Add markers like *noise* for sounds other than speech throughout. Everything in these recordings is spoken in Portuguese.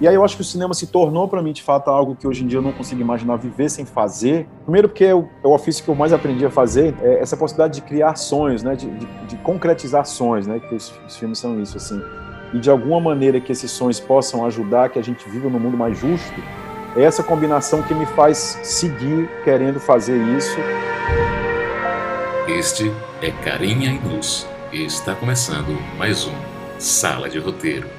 E aí eu acho que o cinema se tornou para mim, de fato, algo que hoje em dia eu não consigo imaginar viver sem fazer. Primeiro porque é o, é o ofício que eu mais aprendi a fazer, é essa possibilidade de criar sonhos, né, de, de, de concretizar sonhos, né, que os, os, filmes são isso, assim. E de alguma maneira que esses sonhos possam ajudar que a gente viva num mundo mais justo, é essa combinação que me faz seguir querendo fazer isso. Este é Carinha e Luz e está começando mais um Sala de Roteiro.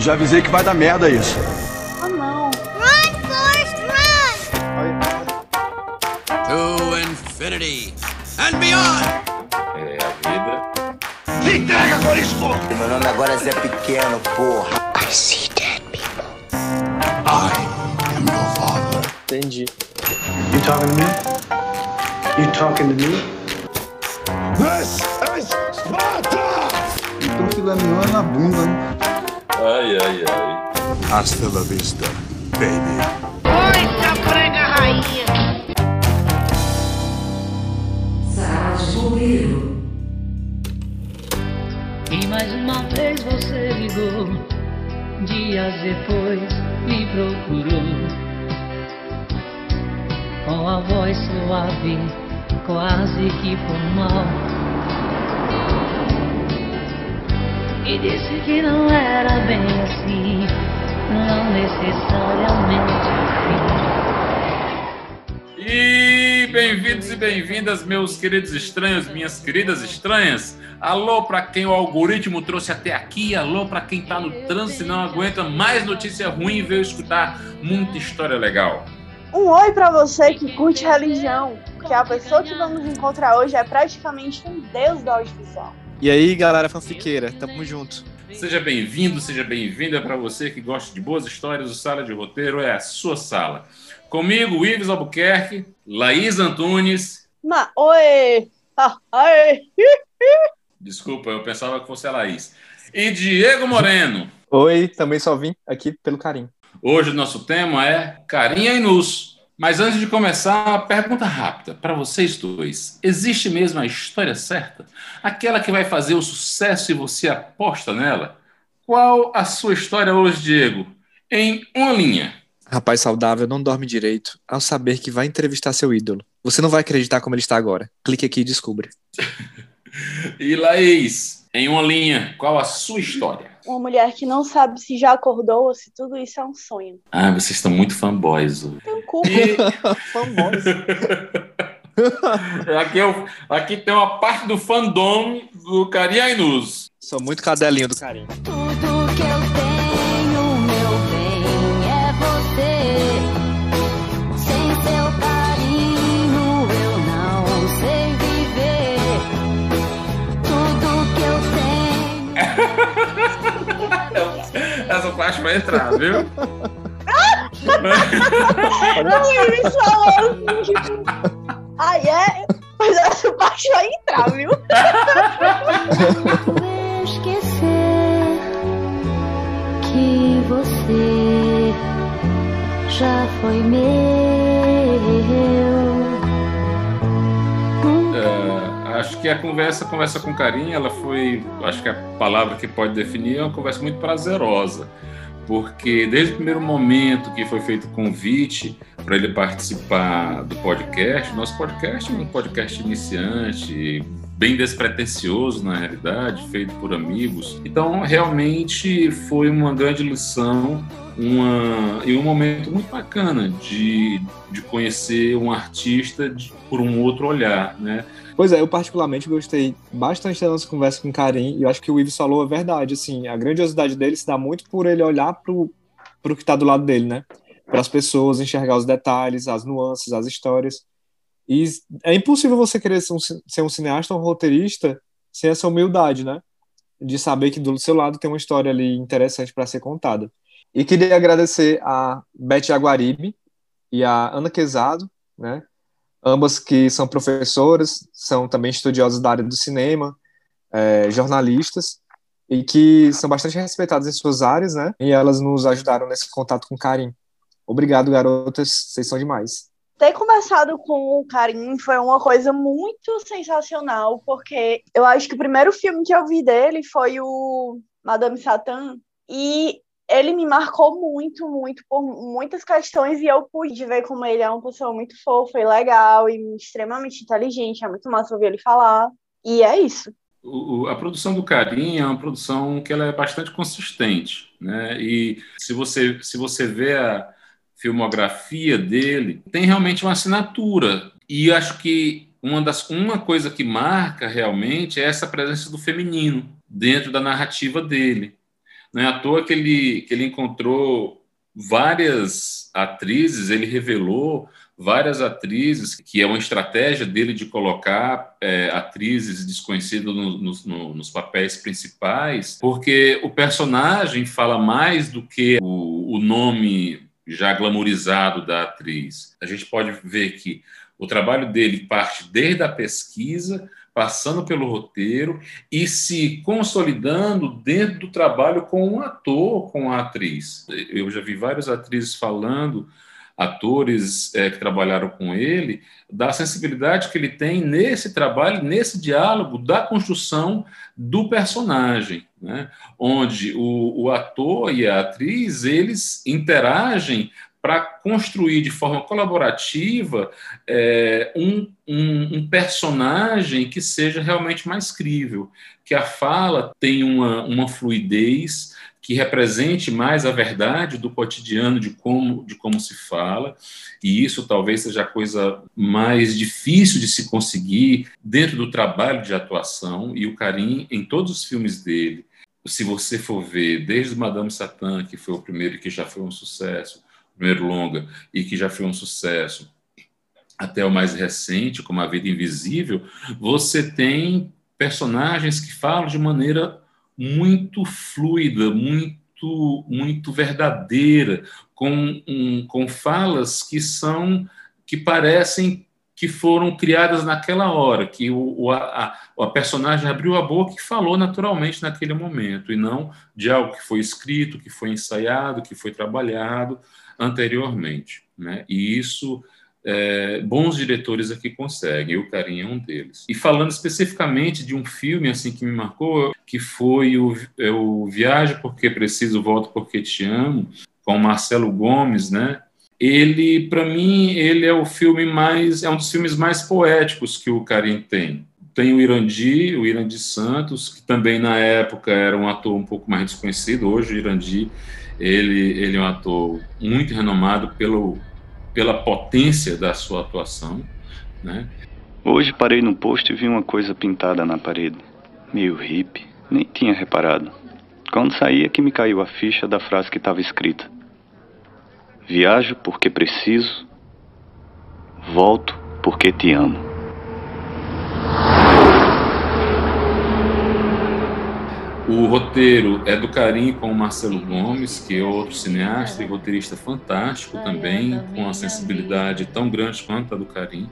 Já avisei que vai dar merda isso. Oh não. Run, Forrest, run! To infinity and beyond! É a vida. Se entrega, Corisco! Meu nome agora é Zé Pequeno, porra. I see dead people. I am your father. Entendi. You talking to me? You talking to me? This is Sparta! Então filé mignon é na bunda, né? Ai, ai, ai. Hasta la vista, baby. Oi, prega rainha! Bombeiro. E mais uma vez você ligou. Dias depois me procurou. Com a voz suave, quase que formal. E disse que não era bem assim, não necessariamente assim. E bem-vindos e bem-vindas, meus queridos estranhos, minhas queridas estranhas. Alô para quem o algoritmo trouxe até aqui, alô para quem tá no trânsito e não aguenta mais notícia ruim e veio escutar muita história legal. Um oi para você que curte religião, que a pessoa que vamos encontrar hoje é praticamente um deus da audiovisual. E aí, galera fanfiqueira, tamo junto. Seja bem-vindo, seja bem-vinda para você que gosta de boas histórias. O Sala de Roteiro é a sua sala. Comigo, Ives Albuquerque, Laís Antunes. Ma oi! Ah, ai. Desculpa, eu pensava que fosse a Laís. E Diego Moreno. Oi, também só vim aqui pelo carinho. Hoje o nosso tema é Carinha e Nus. Mas antes de começar, uma pergunta rápida para vocês dois. Existe mesmo a história certa? Aquela que vai fazer o sucesso e você aposta nela? Qual a sua história hoje, Diego? Em uma linha. Rapaz saudável não dorme direito ao saber que vai entrevistar seu ídolo. Você não vai acreditar como ele está agora. Clique aqui e descubra. *laughs* e Laís, em uma linha, qual a sua história? Uma mulher que não sabe se já acordou ou se tudo isso é um sonho. Ah, vocês estão muito fanboys. Tem um cu. E *laughs* Famoso. *laughs* aqui, eu, aqui tem uma parte do fandom do Carinha e Nus. Sou muito cadelinho do carinho. Parte vai entrar, viu? Não, *laughs* tipo, ai é, mas essa parte vai entrar, viu? esquecer que você já foi meu. É, acho que a conversa, conversa com carinho, ela foi, acho que a palavra que pode definir é uma conversa muito prazerosa, porque desde o primeiro momento que foi feito o convite para ele participar do podcast, nosso podcast é um podcast iniciante, bem despretensioso na realidade, feito por amigos. Então, realmente foi uma grande lição uma, e um momento muito bacana de, de conhecer um artista de, por um outro olhar, né? Pois é, eu particularmente gostei bastante da nossa conversa com o Karim e eu acho que o Ives falou a verdade, assim, a grandiosidade dele se dá muito por ele olhar pro, pro que tá do lado dele, né? Para as pessoas, enxergar os detalhes, as nuances, as histórias. E é impossível você querer ser um, ser um cineasta ou um roteirista sem essa humildade, né? De saber que do seu lado tem uma história ali interessante para ser contada. E queria agradecer a Beth Aguaribe e a Ana Quezado, né? Ambas que são professoras, são também estudiosas da área do cinema, é, jornalistas, e que são bastante respeitadas em suas áreas, né? E elas nos ajudaram nesse contato com Karim. Obrigado, garotas, vocês são demais. ter conversado com o Karim foi uma coisa muito sensacional, porque eu acho que o primeiro filme que eu vi dele foi o Madame Satã, e ele me marcou muito, muito, por muitas questões, e eu pude ver como ele é uma pessoa muito fofa e legal, e extremamente inteligente, é muito massa ouvir ele falar, e é isso. O, a produção do Karim é uma produção que ela é bastante consistente, né? E se você se você vê a filmografia dele, tem realmente uma assinatura. E acho que uma, das, uma coisa que marca realmente é essa presença do feminino dentro da narrativa dele. Não é à toa que ele, que ele encontrou várias atrizes, ele revelou várias atrizes, que é uma estratégia dele de colocar é, atrizes desconhecidas no, no, no, nos papéis principais, porque o personagem fala mais do que o, o nome já glamorizado da atriz. A gente pode ver que o trabalho dele parte desde a pesquisa, passando pelo roteiro e se consolidando dentro do trabalho com um ator, com a atriz. Eu já vi várias atrizes falando, atores é, que trabalharam com ele, da sensibilidade que ele tem nesse trabalho, nesse diálogo da construção do personagem, né? onde o, o ator e a atriz eles interagem para construir de forma colaborativa é, um, um, um, personagem que seja realmente mais crível, que a fala tenha uma, uma fluidez, que represente mais a verdade do cotidiano de como, de como se fala, e isso talvez seja a coisa mais difícil de se conseguir dentro do trabalho de atuação, e o Karim, em todos os filmes dele, se você for ver, desde Madame Satã, que foi o primeiro que já foi um sucesso, primeiro longa, e que já foi um sucesso, até o mais recente, como A Vida Invisível, você tem personagens que falam de maneira muito fluida, muito, muito verdadeira, com, um, com falas que são que parecem que foram criadas naquela hora, que o, o, a, a personagem abriu a boca e falou naturalmente naquele momento, e não de algo que foi escrito, que foi ensaiado, que foi trabalhado anteriormente. Né? E isso é, bons diretores aqui conseguem, o Carinho é um deles. E falando especificamente de um filme assim que me marcou, que foi o, é, o Viagem Porque Preciso, Volto Porque Te Amo, com Marcelo Gomes, né? Ele, para mim, ele é o filme mais, é um dos filmes mais poéticos que o Carim tem. Tem o Irandi, o Irandi Santos, que também na época era um ator um pouco mais desconhecido. Hoje o Irandi, ele, ele é um ator muito renomado pelo pela potência da sua atuação. Né? Hoje parei no posto e vi uma coisa pintada na parede, meio hippie, nem tinha reparado. Quando saí é que me caiu a ficha da frase que estava escrita: Viajo porque preciso, volto porque te amo. O roteiro é do Carim com o Marcelo Gomes, que é outro cineasta e roteirista fantástico também, com a sensibilidade tão grande quanto a do Carim.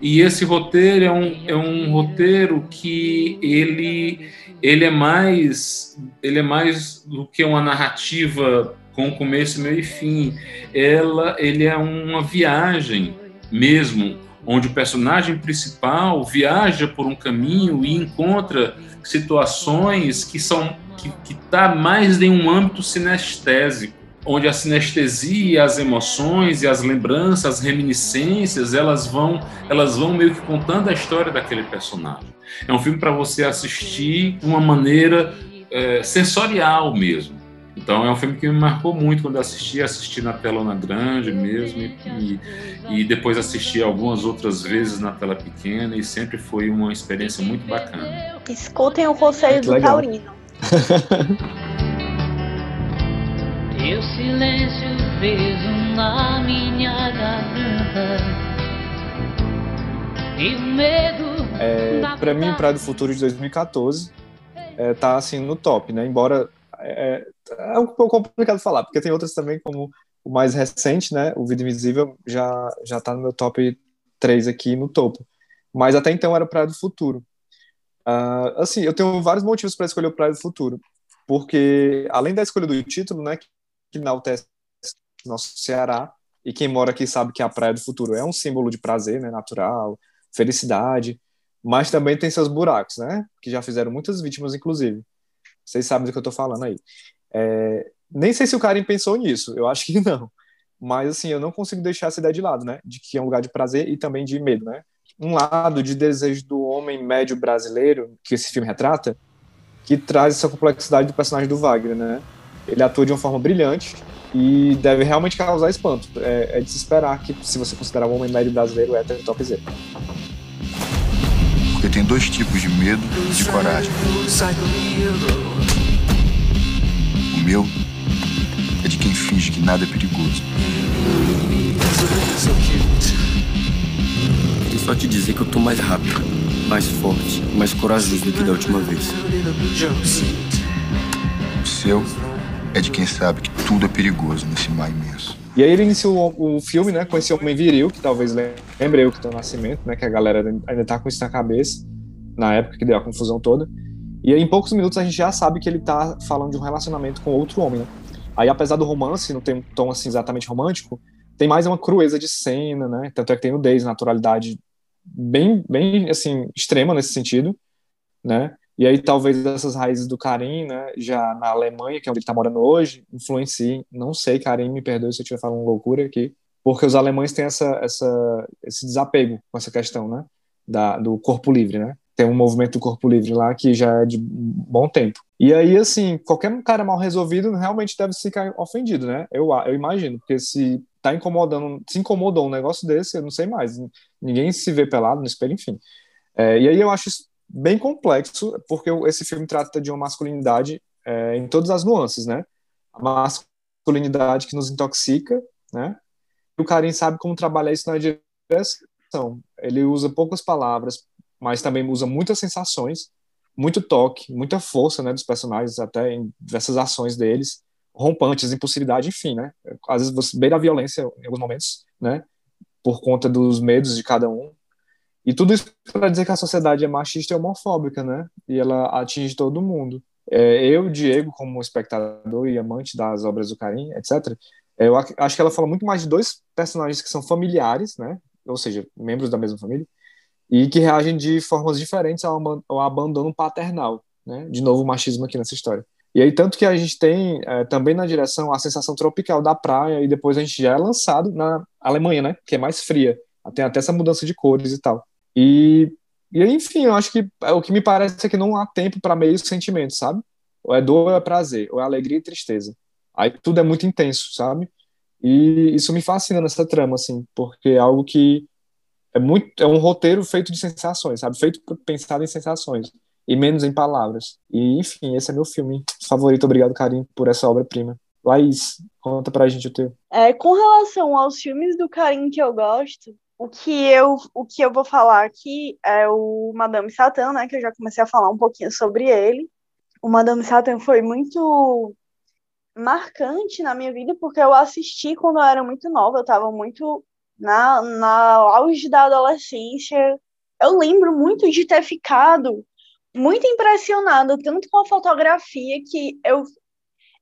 E esse roteiro é um, é um roteiro que ele, ele é mais ele é mais do que uma narrativa com começo, meio e fim. Ela, ele é uma viagem mesmo, onde o personagem principal viaja por um caminho e encontra situações que são que está mais em um âmbito sinestésico, onde a sinestesia, as emoções e as lembranças, as reminiscências, elas vão elas vão meio que contando a história daquele personagem. É um filme para você assistir de uma maneira é, sensorial mesmo. Então é um filme que me marcou muito quando assisti, assisti na telona grande mesmo e, e, depois assisti algumas outras vezes na tela pequena e sempre foi uma experiência muito bacana. Escutem o conselho do legal. Taurino. *laughs* Teu silêncio fez na minha garganta e o medo. É, para mim, Praia do Futuro de 2014 é, tá assim no top, né? Embora é, é um pouco complicado falar, porque tem outras também, como o mais recente, né? O Vida Invisível já, já tá no meu top 3 aqui no topo. Mas até então era Praia do Futuro. Uh, assim, eu tenho vários motivos para escolher o Praia do Futuro. Porque, além da escolha do título, né? Que enaltece nosso Ceará, E quem mora aqui sabe que a Praia do Futuro é um símbolo de prazer, né, natural, felicidade, mas também tem seus buracos, né, que já fizeram muitas vítimas, inclusive. Vocês sabem do que eu tô falando aí. É, nem sei se o Karim pensou nisso, eu acho que *laughs* não. Mas, assim, eu não consigo deixar essa ideia de lado, né, de que é um lugar de prazer e também de medo, né. Um lado de desejo do homem médio brasileiro, que esse filme retrata, que traz essa complexidade do personagem do Wagner, né. Ele atua de uma forma brilhante, e deve realmente causar espanto. É, é de se esperar que, se você considerar o homem médio brasileiro, é hétero topzera. Porque tem dois tipos de medo e de coragem. O meu é de quem finge que nada é perigoso. Queria só te dizer que eu tô mais rápido, mais forte, mais corajoso do que da última vez. O seu é de quem sabe que tudo é perigoso nesse mar imenso. E aí ele iniciou o, filme, né, com esse homem viril, que talvez lembre eu que tem o nascimento, né, que a galera ainda tá com isso na cabeça, na época que deu a confusão toda. E aí, em poucos minutos a gente já sabe que ele tá falando de um relacionamento com outro homem, né? Aí, apesar do romance não ter um tom, assim, exatamente romântico, tem mais uma crueza de cena, né? Tanto é que tem nudez, naturalidade bem, bem, assim, extrema nesse sentido, né? E aí talvez essas raízes do Karim, né, já na Alemanha, que é onde ele está morando hoje, influenciem. Não sei, Karim, me perdoe se eu estiver falando loucura aqui, porque os alemães têm essa, essa, esse desapego com essa questão, né, da, do corpo livre, né? Tem um movimento do corpo livre lá que já é de bom tempo. E aí, assim, qualquer cara mal resolvido realmente deve ficar ofendido, né? Eu, eu imagino, porque se tá incomodando, se incomodou um negócio desse, eu não sei mais. Ninguém se vê pelado no espelho, enfim. É, e aí eu acho bem complexo, porque esse filme trata de uma masculinidade é, em todas as nuances, né? A masculinidade que nos intoxica, né? E o Karim sabe como trabalhar isso na direção. Ele usa poucas palavras, mas também usa muitas sensações, muito toque, muita força, né, dos personagens, até em diversas ações deles, rompantes, impulsividade, enfim, né? Às vezes você beira a violência em alguns momentos, né? Por conta dos medos de cada um, e tudo isso para dizer que a sociedade é machista e homofóbica, né? E ela atinge todo mundo. É, eu, Diego, como espectador e amante das obras do Karim, etc., eu acho que ela fala muito mais de dois personagens que são familiares, né? Ou seja, membros da mesma família, e que reagem de formas diferentes ao, ao abandono paternal, né? De novo, o machismo aqui nessa história. E aí, tanto que a gente tem é, também na direção a sensação tropical da praia, e depois a gente já é lançado na Alemanha, né? Que é mais fria. Tem até essa mudança de cores e tal. E, e enfim, eu acho que o que me parece é que não há tempo para meios sentimentos, sabe? Ou é dor ou é prazer, ou é alegria e tristeza. Aí tudo é muito intenso, sabe? E isso me fascina nessa trama, assim, porque é algo que é muito é um roteiro feito de sensações, sabe? Feito pensado em sensações e menos em palavras. E enfim, esse é meu filme favorito. Obrigado, Karim, por essa obra-prima. Laís, conta pra gente o teu. É, com relação aos filmes do Karim que eu gosto, o que eu, o que eu vou falar aqui é o Madame Satã, né, que eu já comecei a falar um pouquinho sobre ele. O Madame Satã foi muito marcante na minha vida, porque eu assisti quando eu era muito nova, eu estava muito na, na auge da adolescência. Eu lembro muito de ter ficado muito impressionada, tanto com a fotografia, que eu,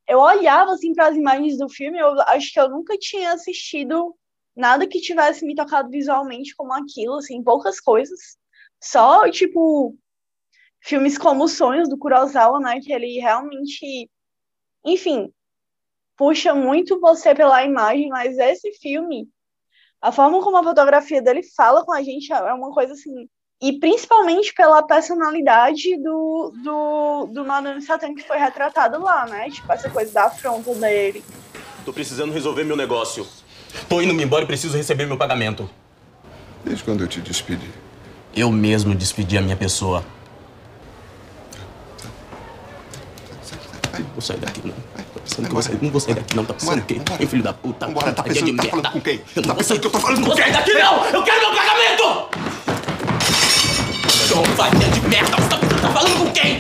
eu olhava assim para as imagens do filme, eu acho que eu nunca tinha assistido nada que tivesse me tocado visualmente como aquilo, assim, poucas coisas. Só, tipo, filmes como Os Sonhos do Kurosawa, né, que ele realmente, enfim, puxa muito você pela imagem, mas esse filme, a forma como a fotografia dele fala com a gente é uma coisa assim, e principalmente pela personalidade do, do, do Madame Satã que foi retratado lá, né, tipo, essa coisa da afronta dele. Tô precisando resolver meu negócio. Tô indo-me embora e preciso receber meu pagamento. Desde quando eu te despedi? Eu mesmo despedi a minha pessoa. Não vou sair daqui, não. Tô pensando que vou sair. Não vou sair daqui, não. Tá pensando o quê? Hein, filho da puta? Vambora, tá pensando que tá falando com quem? Eu não Tá pensando que eu tô falando Não com vou quem? sair daqui, não! Eu quero meu pagamento! Alfarinha de merda! Você tá tá falando com quem?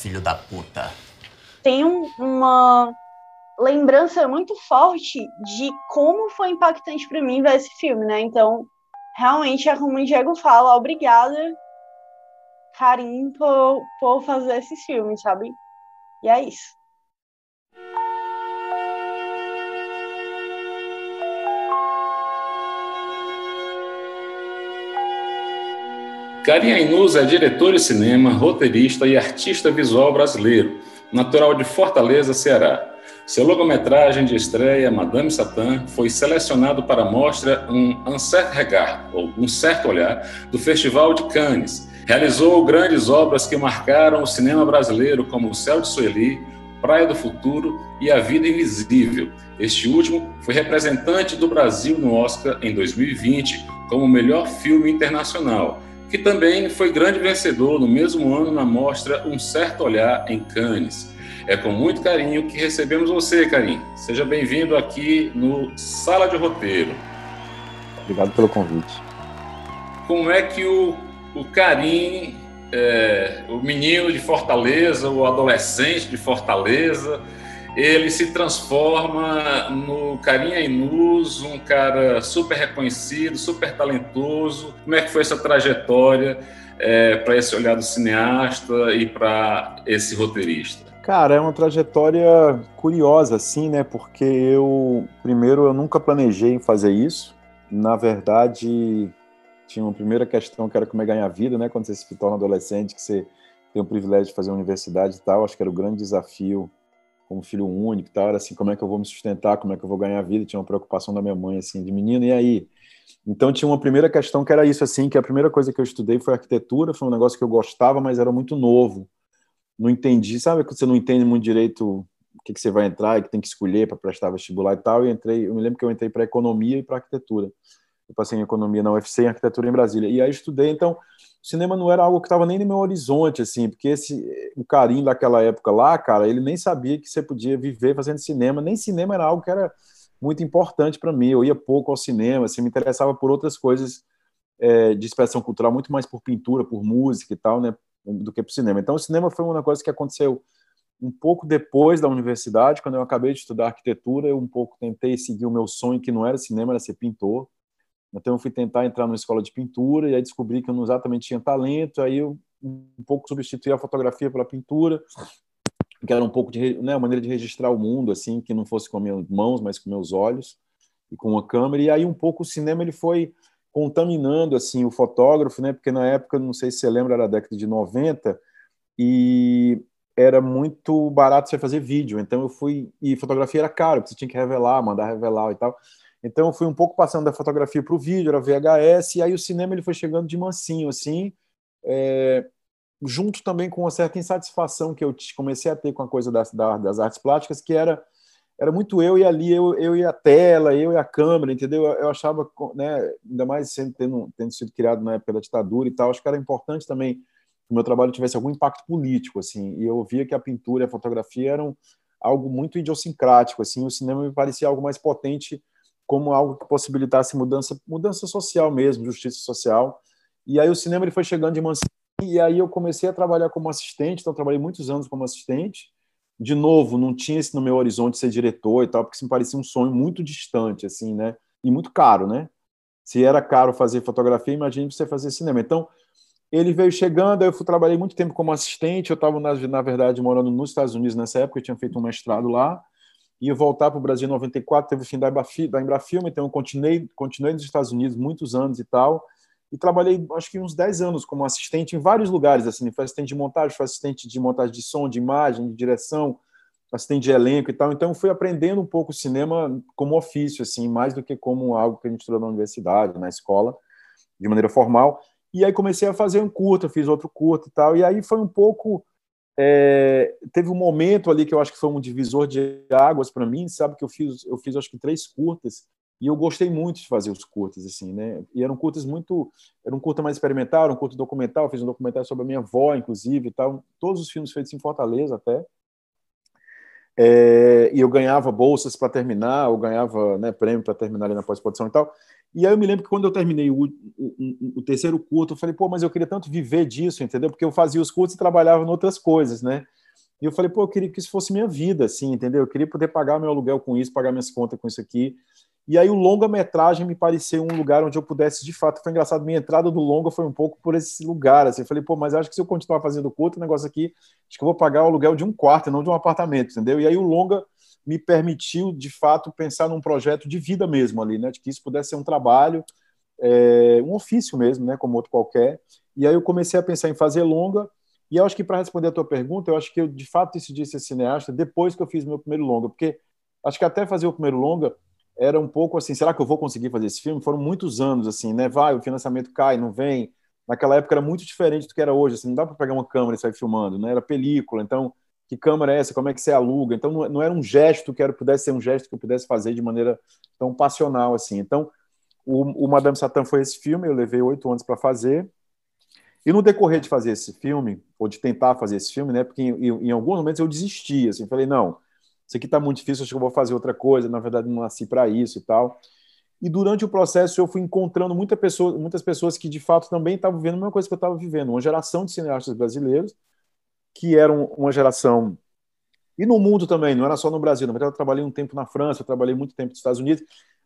Filho da puta. Tem um- uma lembrança muito forte de como foi impactante para mim ver esse filme, né? Então, realmente é como o Diego fala, obrigada, Karim, por, por fazer esses filmes, sabe? E é isso. Karim Ainuz é diretor de cinema, roteirista e artista visual brasileiro, natural de Fortaleza, Ceará. Seu longa-metragem de estreia, Madame Satã, foi selecionado para a mostra Um Certain Regard, ou Um Certo Olhar, do Festival de Cannes. Realizou grandes obras que marcaram o cinema brasileiro, como O Céu de Sueli, Praia do Futuro e A Vida Invisível. Este último foi representante do Brasil no Oscar em 2020 como melhor filme internacional que também foi grande vencedor no mesmo ano na mostra Um Certo Olhar em Cannes. É com muito carinho que recebemos você, Karim. Seja bem-vindo aqui no Sala de Roteiro. Obrigado pelo convite. Como é que o, o Karim, é, o menino de Fortaleza, o adolescente de Fortaleza, ele se transforma no Carinha Inus, um cara super reconhecido, super talentoso. Como é que foi essa trajetória é, para esse olhar do cineasta e para esse roteirista? Cara, é uma trajetória curiosa, assim, né? Porque eu, primeiro, eu nunca planejei fazer isso. Na verdade, tinha uma primeira questão que era como é ganhar vida, né? Quando você se torna adolescente, que você tem o privilégio de fazer universidade e tal. Acho que era o grande desafio como filho único tal, era assim, como é que eu vou me sustentar, como é que eu vou ganhar vida, tinha uma preocupação da minha mãe, assim, de menino, e aí? Então tinha uma primeira questão que era isso, assim, que a primeira coisa que eu estudei foi arquitetura, foi um negócio que eu gostava, mas era muito novo, não entendi, sabe que você não entende muito direito o que, que você vai entrar e que tem que escolher para prestar vestibular e tal, e entrei, eu me lembro que eu entrei para economia e para arquitetura, eu passei em economia na UFC e arquitetura em Brasília, e aí estudei, então o cinema não era algo que estava nem no meu horizonte, assim, porque esse, o carinho daquela época lá, cara, ele nem sabia que você podia viver fazendo cinema, nem cinema era algo que era muito importante para mim, eu ia pouco ao cinema, assim, me interessava por outras coisas é, de expressão cultural, muito mais por pintura, por música e tal, né, do que por cinema. Então, o cinema foi uma coisa que aconteceu um pouco depois da universidade, quando eu acabei de estudar arquitetura, eu um pouco tentei seguir o meu sonho, que não era cinema, era ser pintor, então eu fui tentar entrar numa escola de pintura e aí descobri que eu não exatamente tinha talento, aí eu um pouco substituí a fotografia pela pintura, que era um pouco de né, uma maneira de registrar o mundo assim, que não fosse com minhas mãos, mas com meus olhos e com uma câmera. E aí um pouco o cinema ele foi contaminando assim o fotógrafo, né? Porque na época, não sei se você lembra, era a década de 90 e era muito barato você fazer vídeo. Então eu fui e fotografia era caro, porque você tinha que revelar, mandar revelar e tal. Então eu fui um pouco passando da fotografia para o vídeo, era VHS, e aí o cinema ele foi chegando de mansinho, assim, é, junto também com uma certa insatisfação que eu comecei a ter com a coisa das, das artes plásticas, que era era muito eu e ali, eu, eu e a tela, eu e a câmera, entendeu? Eu, achava, né, ainda mais sendo, tendo, tendo sido criado na época da ditadura e tal, acho que era importante também que o meu trabalho tivesse algum impacto político, assim, e eu via que a pintura e a fotografia eram algo muito idiosincrático, assim, o cinema me parecia algo mais potente como algo que possibilitasse mudança, mudança social mesmo, justiça social. E aí o cinema ele foi chegando de mansinho, e aí eu comecei a trabalhar como assistente, então trabalhei muitos anos como assistente. De novo, não tinha esse no meu horizonte ser diretor e tal, porque isso me parecia um sonho muito distante, assim, né? E muito caro, né? Se era caro fazer fotografia, imagine você fazer cinema. Então, ele veio chegando, eu fui, trabalhei muito tempo como assistente, eu estava, na, na verdade, morando nos Estados Unidos nessa época, eu tinha feito um mestrado lá, ia voltar para o Brasil em 94, teve o fim da, da Embrafilme, então eu continuei, continuei nos Estados Unidos muitos anos e tal, e trabalhei acho que uns 10 anos como assistente em vários lugares, assim, fui assistente de montagem, fui assistente de montagem de som, de imagem, de direção, assistente de elenco e tal, então fui aprendendo um pouco o cinema como ofício, assim, mais do que como algo que a gente estudou na universidade, na escola, de maneira formal, e aí comecei a fazer um curto, fiz outro curto e tal, e aí foi um pouco é, teve um momento ali que eu acho que foi um divisor de águas para mim, sabe que eu fiz, eu fiz acho que três curtas e eu gostei muito de fazer os curtas assim, né? E eram curtas muito, era um curta mais experimental, um curto documental, fiz um documentário sobre a minha avó, inclusive, e tal, todos os filmes feitos em Fortaleza até. É, e eu ganhava bolsas para terminar, eu ganhava né, prêmio para terminar ali na pós-produção e tal. E aí eu me lembro que quando eu terminei o, o, o, terceiro curto, eu falei, pô, mas eu queria tanto viver disso, entendeu? Porque eu fazia os curtos e trabalhava em outras coisas, né? E eu falei, pô, eu queria que isso fosse minha vida, assim, entendeu? Eu queria poder pagar meu aluguel com isso, pagar minhas contas com isso aqui. E aí o longa-metragem me pareceu um lugar onde eu pudesse, de fato, foi engraçado, minha entrada do longa foi um pouco por esse lugar, assim, eu falei, pô, mas acho que se eu continuar fazendo curto, o negócio aqui, acho que eu vou pagar o aluguel de um quarto, não de um apartamento, entendeu? E aí o longa me permitiu, de fato, pensar num projeto de vida mesmo ali, né, de que isso pudesse ser um trabalho, é, um ofício mesmo, né, como outro qualquer. E aí eu comecei a pensar em fazer longa, e eu acho que para responder a tua pergunta, eu acho que eu de fato decidi ser cineasta depois que eu fiz meu primeiro longa, porque acho que até fazer o primeiro longa era um pouco assim, será que eu vou conseguir fazer esse filme? Foram muitos anos assim, né? Vai, o financiamento cai, não vem. Naquela época era muito diferente do que era hoje, assim, não dá para pegar uma câmera e sair filmando, né? Era película, então que câmera é essa? Como é que você aluga? Então não, não era um gesto que era, pudesse ser um gesto que eu pudesse fazer de maneira tão passional assim. Então o, o Madame Satã foi esse filme, eu levei oito anos para fazer. E no decorrer de fazer esse filme, ou de tentar fazer esse filme, né? Porque em, em alguns momentos eu desisti, assim, falei, não, isso aqui está muito difícil, acho que eu vou fazer outra coisa, na verdade não nasci para isso e tal. E durante o processo eu fui encontrando muita pessoa, muitas pessoas que de fato também estavam vivendo a mesma coisa que eu estava vivendo, uma geração de cineastas brasileiros que eram uma geração e no mundo também, não era só no Brasil, na verdade eu trabalhei um tempo na França, eu trabalhei muito tempo nos Estados Unidos,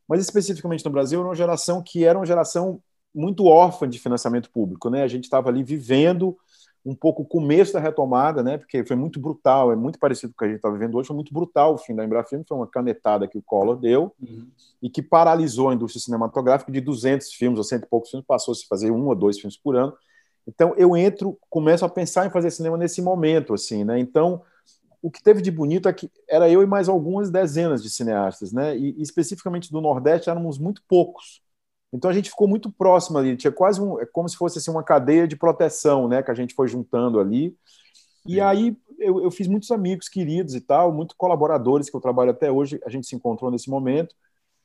mas especificamente no Brasil era uma geração que era uma geração muito órfã de financiamento público, né? A gente estava ali vivendo um pouco o começo da retomada, né? Porque foi muito brutal, é muito parecido com o que a gente está vivendo hoje. Foi muito brutal o fim da Embrafilme, foi uma canetada que o Collor deu uhum. e que paralisou a indústria cinematográfica de 200 filmes ou cento e poucos filmes, passou a se fazer um ou dois filmes por ano. Então eu entro, começo a pensar em fazer cinema nesse momento, assim, né? Então o que teve de bonito é que era eu e mais algumas dezenas de cineastas, né? E, especificamente do Nordeste éramos muito poucos. Então a gente ficou muito próximo ali, tinha quase um, é como se fosse assim, uma cadeia de proteção, né, que a gente foi juntando ali. E aí eu, eu, fiz muitos amigos queridos e tal, muitos colaboradores que eu trabalho até hoje, a gente se encontrou nesse momento.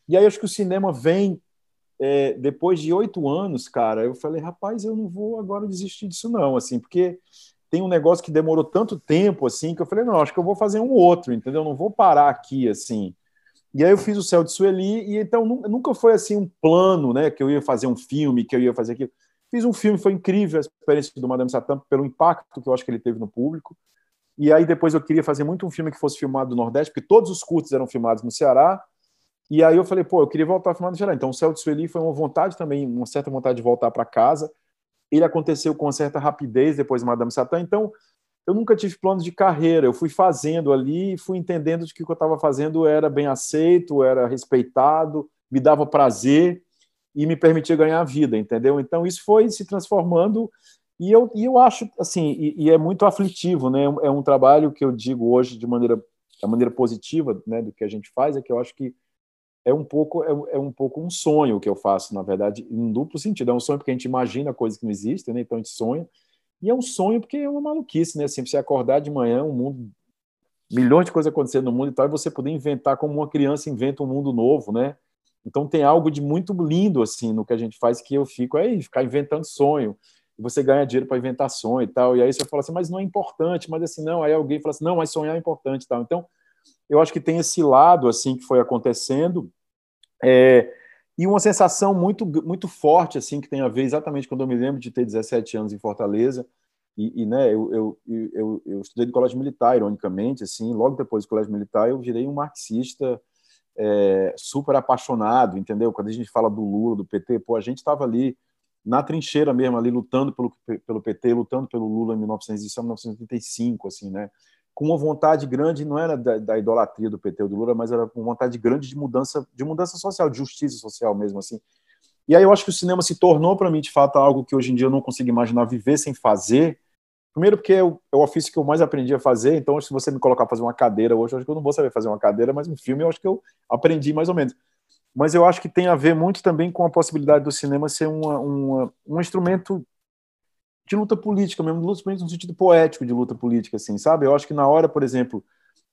E aí acho que o cinema vem é, depois de oito anos, cara. Eu falei, rapaz, eu não vou agora desistir disso não, assim, porque tem um negócio que demorou tanto tempo assim que eu falei, não, acho que eu vou fazer um outro, entendeu? Eu não vou parar aqui assim. E aí eu fiz o Céu de Sueli, e então nunca foi assim um plano, né, que eu ia fazer um filme, que eu ia fazer aquilo. Fiz um filme, foi incrível a experiência do Madame Satã, pelo impacto que eu acho que ele teve no público. E aí depois eu queria fazer muito um filme que fosse filmado no Nordeste, porque todos os curtos eram filmados no Ceará. E aí eu falei, pô, eu queria voltar a filmar no Ceará. Então o Céu de Sueli foi uma vontade também, uma certa vontade de voltar para casa. Ele aconteceu com certa rapidez depois do Madame Satã. Então eu nunca tive planos de carreira, eu fui fazendo ali, fui entendendo de que o que eu estava fazendo era bem aceito, era respeitado, me dava prazer e me permitia ganhar vida, entendeu? Então isso foi se transformando e eu, e eu acho assim, e, e é muito aflitivo, né? É um trabalho que eu digo hoje de maneira a maneira positiva, né, do que a gente faz é que eu acho que é um pouco é, é um pouco um sonho que eu faço, na verdade, em duplo sentido. É um sonho porque a gente imagina coisas que não existem, né? Então a gente sonha e é um sonho porque é uma maluquice, né? Assim, você acordar de manhã, um mundo, milhões de coisas acontecendo no mundo e tal, e você poder inventar como uma criança inventa um mundo novo, né? Então tem algo de muito lindo assim no que a gente faz que eu fico aí ficar inventando sonho. E você ganha dinheiro para inventar sonho e tal. E aí você fala assim, mas não é importante, mas assim não. Aí alguém fala assim, não, mas sonhar é importante e tal. Então eu acho que tem esse lado assim que foi acontecendo. É, e uma sensação muito, muito forte, assim, que tem a ver exatamente quando eu me lembro de ter 17 anos em Fortaleza, e, e né, eu, eu, eu, eu, estudei no colégio militar, ironicamente, assim, logo depois do colégio militar eu virei um marxista é, super apaixonado, entendeu? Quando a gente fala do Lula, do PT, pô, a gente estava ali na trincheira mesmo, ali lutando pelo, pelo PT, lutando pelo Lula em 1985, assim, né? Com uma vontade grande, não era da, da, idolatria do PT ou do Lula, mas era com vontade grande de mudança, de mudança social, de justiça social mesmo assim. E aí eu acho que o cinema se tornou para mim de fato algo que hoje em dia eu não consigo imaginar viver sem fazer. Primeiro porque é o, é o ofício que eu mais aprendi a fazer, então se você me colocar fazer uma cadeira hoje, eu acho que eu não vou saber fazer uma cadeira, mas um filme eu acho que eu aprendi mais ou menos. Mas eu acho que tem a ver muito também com a possibilidade do cinema ser uma, uma um instrumento de luta política mesmo, luta no sentido poético de luta política, assim, sabe? Eu acho que na hora, por exemplo,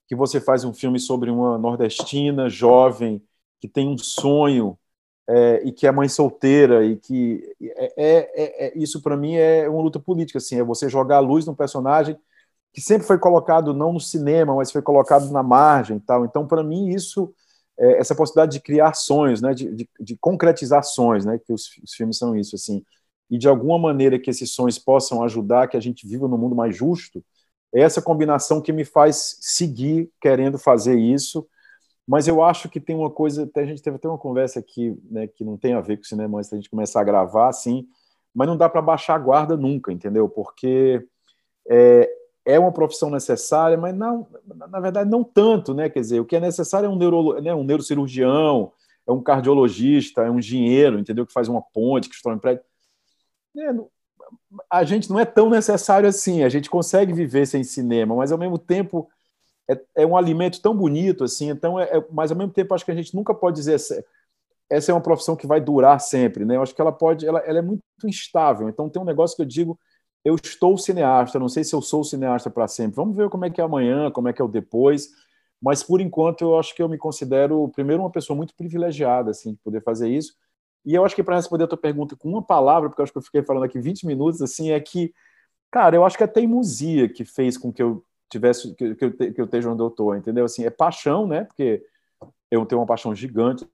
que você faz um filme sobre uma nordestina jovem que tem um sonho é, e que é mãe solteira e que é, é, é isso para mim é uma luta política, assim, é você jogar a luz num personagem que sempre foi colocado não no cinema, mas foi colocado na margem, tal. Então, para mim isso é, essa possibilidade de criar sonhos, né, de, de, de concretizar sonhos, né, que os, os filmes são isso, assim e de alguma maneira que esses sonhos possam ajudar que a gente viva num mundo mais justo, é essa combinação que me faz seguir querendo fazer isso. Mas eu acho que tem uma coisa, até a gente teve até uma conversa aqui, né, que não tem a ver com cinema antes da gente começar a gravar, assim, mas não dá para baixar a guarda nunca, entendeu? Porque é, é uma profissão necessária, mas não, na verdade não tanto, né? Quer dizer, o que é necessário é um, neuro, né, um neurocirurgião, é um cardiologista, é um engenheiro, entendeu? Que faz uma ponte, que constrói um prédio. É, a gente não é tão necessário assim, a gente consegue viver sem cinema, mas ao mesmo tempo é, é um alimento tão bonito assim, então é, é, mas ao mesmo tempo acho que a gente nunca pode dizer essa é uma profissão que vai durar sempre, né? Eu acho que ela pode, ela, ela é muito instável. Então tem um negócio que eu digo, eu estou cineasta, não sei se eu sou cineasta para sempre. Vamos ver como é que é amanhã, como é que é o depois. Mas por enquanto eu acho que eu me considero primeiro uma pessoa muito privilegiada assim de poder fazer isso. E eu acho que para responder a tua pergunta com uma palavra, porque eu acho que eu fiquei falando aqui 20 minutos assim, é que cara, eu acho que é a teimosia que fez com que eu tivesse que, eu, que eu esteja onde eu estou, entendeu? Assim, é paixão, né? Porque eu tenho uma paixão gigante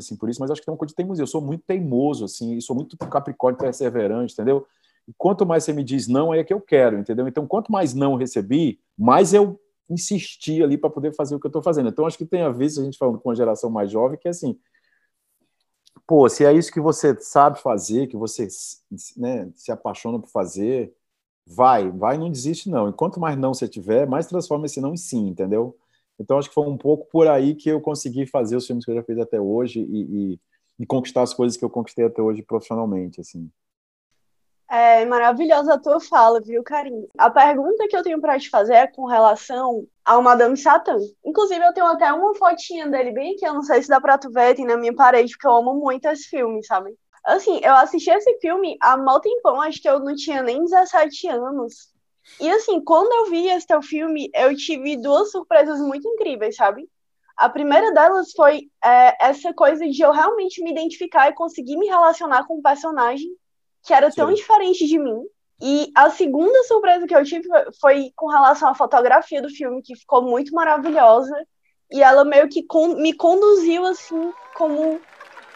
assim por isso, mas acho que tem uma coisa de teimosia. Eu sou muito teimoso assim, e sou muito capricórnio perseverante, entendeu? E quanto mais você me diz não, é que eu quero, entendeu? Então, quanto mais não recebi, mais eu insisti ali para poder fazer o que eu estou fazendo. Então, acho que tem a ver, se a gente falando com uma geração mais jovem, que é assim, pô, se é isso que você sabe fazer, que você né, se apaixona por fazer, vai, vai, não desiste não. E quanto mais não você tiver, mais transforma esse não em sim, entendeu? Então acho que foi um pouco por aí que eu consegui fazer os filmes que eu já fiz até hoje e, e, e conquistar as coisas que eu conquistei até hoje profissionalmente, assim. É maravilhosa a tua fala, viu, Carinho? A pergunta que eu tenho para te fazer é com relação ao Madame Satã. Inclusive, eu tenho até uma fotinha dele bem aqui, eu não sei se dá pra tu ver, tem na minha parede, porque eu amo muito esse filme, sabe? Assim, eu assisti esse filme há mal tempão, acho que eu não tinha nem 17 anos. E assim, quando eu vi esse teu filme, eu tive duas surpresas muito incríveis, sabe? A primeira delas foi é, essa coisa de eu realmente me identificar e conseguir me relacionar com um personagem que era tão diferente de mim. E a segunda surpresa que eu tive foi com relação à fotografia do filme, que ficou muito maravilhosa. E ela meio que me conduziu, assim, como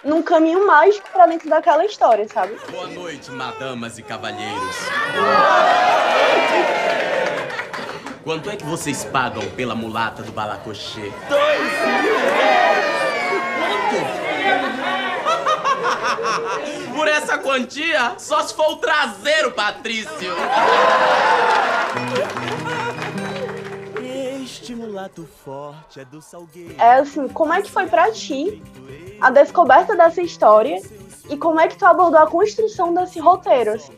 num caminho mágico para dentro daquela história, sabe? Boa noite, madamas e cavalheiros. Quanto é que vocês pagam pela mulata do Balacochê? Dois! Quanto? Por essa quantia, só se for o traseiro, Patrício. Este mulato forte é do Salgueiro. É assim, como é que foi para ti a descoberta dessa história e como é que tu abordou a construção desse roteiro? Assim?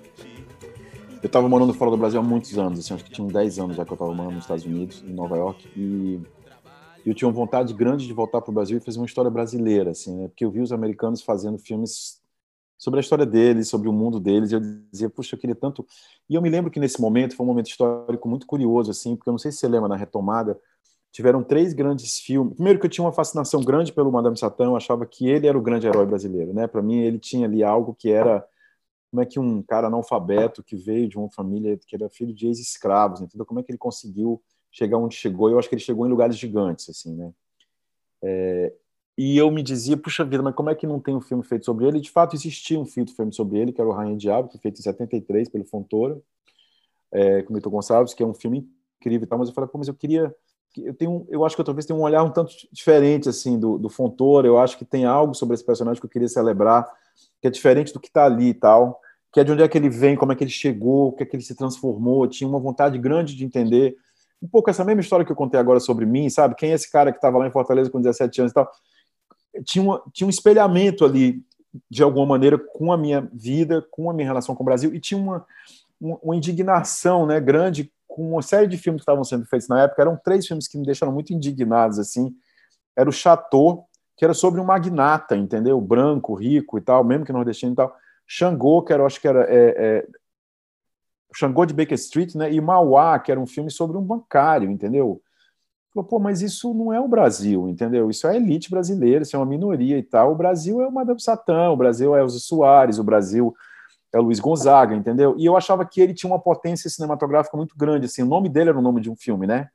Eu estava morando fora do Brasil há muitos anos, assim, acho que tinha 10 anos já que eu estava morando nos Estados Unidos, em Nova York, e eu tinha uma vontade grande de voltar para o Brasil e fazer uma história brasileira, assim, né? Porque eu vi os americanos fazendo filmes sobre a história deles, sobre o mundo deles, e eu dizia, puxa, eu queria tanto. E eu me lembro que nesse momento foi um momento histórico muito curioso, assim, porque eu não sei se você lembra na retomada, tiveram três grandes filmes. Primeiro que eu tinha uma fascinação grande pelo Madame Satã, eu achava que ele era o grande herói brasileiro, né? Para mim ele tinha ali algo que era como é que um cara analfabeto que veio de uma família que era filho de ex-escravos, entendeu? Como é que ele conseguiu chegar onde chegou? Eu acho que ele chegou em lugares gigantes, assim, né? É, e eu me dizia, puxa vida, mas como é que não tem um filme feito sobre ele? De fato, existia um filme sobre ele, que era o Rainha Diabo, que foi feito em 73 pelo Fontoura, é, com o Milton Gonçalves, que é um filme incrível e tal, mas eu falei, pô, mas eu queria... Eu, tenho, eu acho que eu talvez tenha um olhar um tanto diferente, assim, do, do Fontoura, eu acho que tem algo sobre esse personagem que eu queria celebrar, que é diferente do que está ali e tal, que é de onde é que ele vem, como é que ele chegou, o que é que ele se transformou, eu tinha uma vontade grande de entender um pouco essa mesma história que eu contei agora sobre mim, sabe? Quem é esse cara que estava lá em Fortaleza com 17 anos e tal? Tinha, uma, tinha um espelhamento ali, de alguma maneira, com a minha vida, com a minha relação com o Brasil, e tinha uma, uma indignação né, grande com uma série de filmes que estavam sendo feitos na época. Eram três filmes que me deixaram muito indignados. assim. Era o Chateau, que era sobre um magnata, entendeu? Branco, rico e tal, mesmo que nordestino e tal. Xangô, que era, acho que era é, é, Xangô de Baker Street, né? E Mauá, que era um filme sobre um bancário, entendeu? Falou, pô, mas isso não é o Brasil, entendeu? Isso é a elite brasileira, isso é uma minoria e tal. O Brasil é o Madame Satã, o Brasil é o Soares, o Brasil é Luiz Gonzaga, entendeu? E eu achava que ele tinha uma potência cinematográfica muito grande, assim, o nome dele era o nome de um filme, né?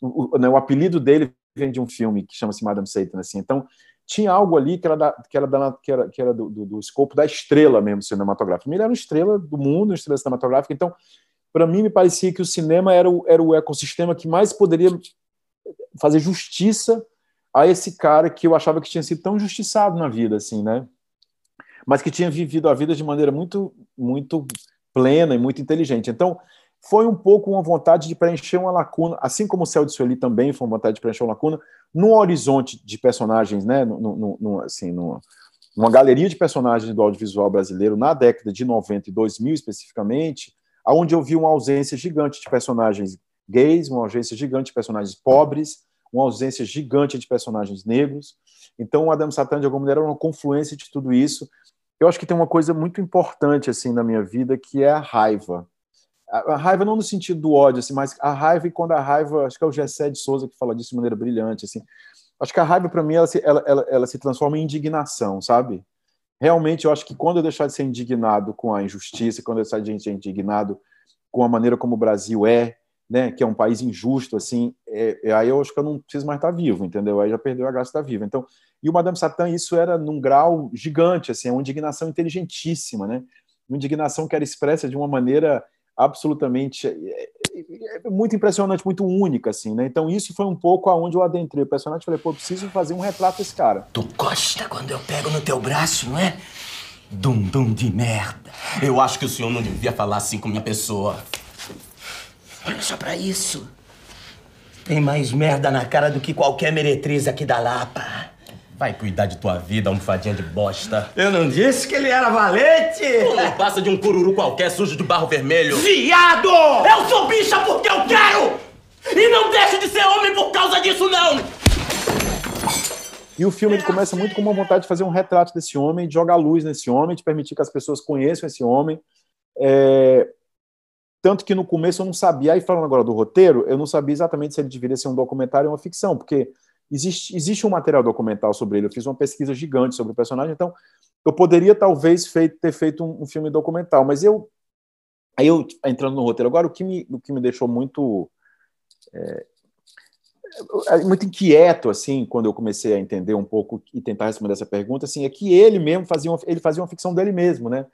O, o, né, o apelido dele vem de um filme que chama-se Madame Satan, assim. Então, tinha algo ali que era, da, que era, da, que era, que era do, do, do escopo da estrela mesmo cinematográfica. Ele era uma estrela do mundo, uma estrela cinematográfica. Então, para mim, me parecia que o cinema era o, era o ecossistema que mais poderia fazer justiça a esse cara que eu achava que tinha sido tão justiçado na vida, assim, né? Mas que tinha vivido a vida de maneira muito, muito plena e muito inteligente. Então, foi um pouco uma vontade de preencher uma lacuna, assim como o Céu de Sueli também foi uma vontade de preencher uma lacuna, num horizonte de personagens, né? Assim, numa, numa galeria de personagens do audiovisual brasileiro na década de 90 e 2000 especificamente, aonde eu vi uma ausência gigante de personagens gays, uma ausência gigante de personagens pobres, uma ausência gigante de personagens negros. Então, o Adam Satan, de alguma maneira, é uma confluência de tudo isso. Eu acho que tem uma coisa muito importante assim na minha vida, que é a raiva. A raiva não no sentido do ódio, assim, mas a raiva e quando a raiva, acho que é o Gessé de Souza que fala disso de maneira brilhante, assim. Acho que a raiva para mim ela se, ela, ela, ela se transforma em indignação, sabe? Realmente, eu acho que quando eu deixar de ser indignado com a injustiça, quando eu deixar de ser indignado com a maneira como o Brasil é, né, que é um país injusto, assim, é, é, aí eu acho que eu não preciso mais estar vivo, entendeu? Aí já perdeu a graça de estar vivo. Então, e o Madame Satã, isso era num grau gigante, assim, é uma indignação inteligentíssima, né? Uma indignação que era expressa de uma maneira absolutamente é, é, muito impressionante, muito única, assim, né? Então isso foi um pouco aonde eu adentrei o personagem e falei, pô, preciso fazer um retrato desse cara. Tu gosta quando eu pego no teu braço, não é? Dum dum de merda. Eu acho que o senhor não devia falar assim com minha pessoa. Olha só pra isso. Tem mais merda na cara do que qualquer meretriz aqui da Lapa. Vai cuidar de tua vida, almofadinha de bosta. Eu não disse que ele era valente! Tu não passa de um cururu qualquer sujo de barro vermelho. Viado! Eu sou bicha porque eu quero! E não deixo de ser homem por causa disso, não! E o filme ele começa muito com uma vontade de fazer um retrato desse homem, de jogar luz nesse homem, de permitir que as pessoas conheçam esse homem. É... Tanto que no começo eu não sabia, aí falando agora do roteiro, eu não sabia exatamente se ele deveria ser um documentário ou uma ficção, porque existe, existe um material documental sobre ele. Eu fiz uma pesquisa gigante sobre o personagem, então eu poderia talvez feito, ter feito um, um, filme documental, mas eu. Aí eu, entrando no roteiro agora, o que me, o que me deixou muito. É, é, muito inquieto assim quando eu comecei a entender um pouco e tentar responder essa pergunta assim é que ele mesmo fazia uma, ele fazia uma ficção dele mesmo né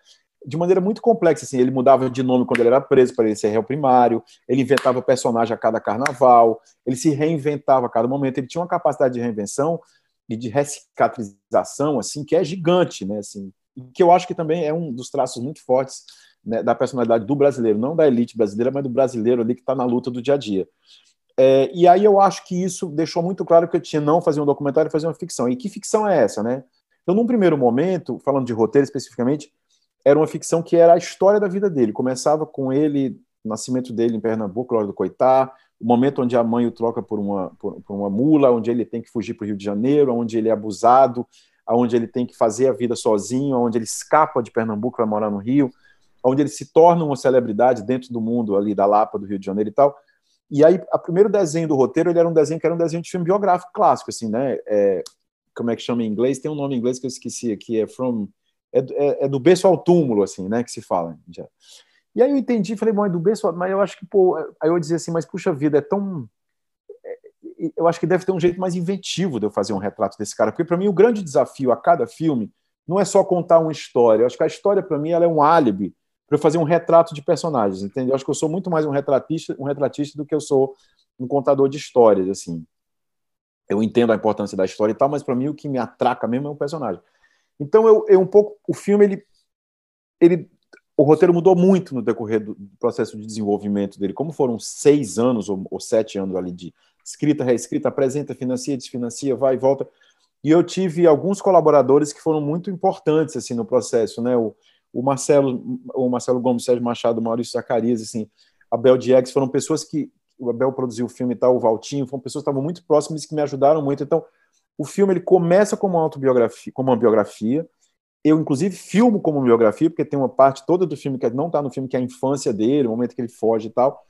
de maneira muito complexa. Assim, ele mudava de nome quando ele era preso para ele ser réu primário, ele inventava personagem a cada carnaval, ele se reinventava a cada momento. Ele tinha uma capacidade de reinvenção e de recicatrização assim que é gigante, né? Assim, que eu acho que também é um dos traços muito fortes né, da personalidade do brasileiro, não da elite brasileira, mas do brasileiro ali que está na luta do dia a dia. É, e aí eu acho que isso deixou muito claro que eu tinha não fazer um documentário fazer uma ficção. E que ficção é essa, né? Então, num primeiro momento, falando de roteiro especificamente, era uma ficção que era a história da vida dele. Começava com ele, o nascimento dele em Pernambuco, Glória do Coitá, o momento onde a mãe o troca por uma, por, por uma mula, onde ele tem que fugir para o Rio de Janeiro, onde ele é abusado, onde ele tem que fazer a vida sozinho, onde ele escapa de Pernambuco para morar no Rio, onde ele se torna uma celebridade dentro do mundo ali da Lapa, do Rio de Janeiro e tal. E aí, o primeiro desenho do roteiro, ele era um desenho que era um desenho de filme biográfico clássico, assim, né? É, como é que chama em inglês? Tem um nome em inglês que eu esqueci aqui, é From é, é, é, do berço ao túmulo, assim, né, que se fala. Já. E aí eu entendi, falei, bom, é do berço, mas eu acho que, pô, aí eu dizia assim, mas puxa vida, é tão. É, eu acho que deve ter um jeito mais inventivo de eu fazer um retrato desse cara, porque para mim o grande desafio a cada filme não é só contar uma história, eu acho que a história para mim ela é um álibi para eu fazer um retrato de personagens, entendeu? Eu acho que eu sou muito mais um retratista, um retratista do que eu sou um contador de histórias, assim. Eu entendo a importância da história e tal, mas para mim o que me atraca mesmo é o personagem. Então, eu, eu um pouco o filme ele, ele o roteiro mudou muito no decorrer do, processo de desenvolvimento dele. Como foram seis anos ou, ou, sete anos ali de escrita, reescrita, apresenta, financia, desfinancia, vai e volta. E eu tive alguns colaboradores que foram muito importantes assim no processo, né? O, o Marcelo, o Marcelo Gomes, Sérgio Machado, Maurício Zacarias, assim, Abel Diegues, foram pessoas que o Abel produziu o filme e tal, o Valtinho, foram pessoas que estavam muito próximas e que me ajudaram muito. Então, o filme ele começa como uma autobiografia, como uma biografia. Eu, inclusive, filmo como biografia, porque tem uma parte toda do filme que não está no filme, que é a infância dele, o momento que ele foge e tal.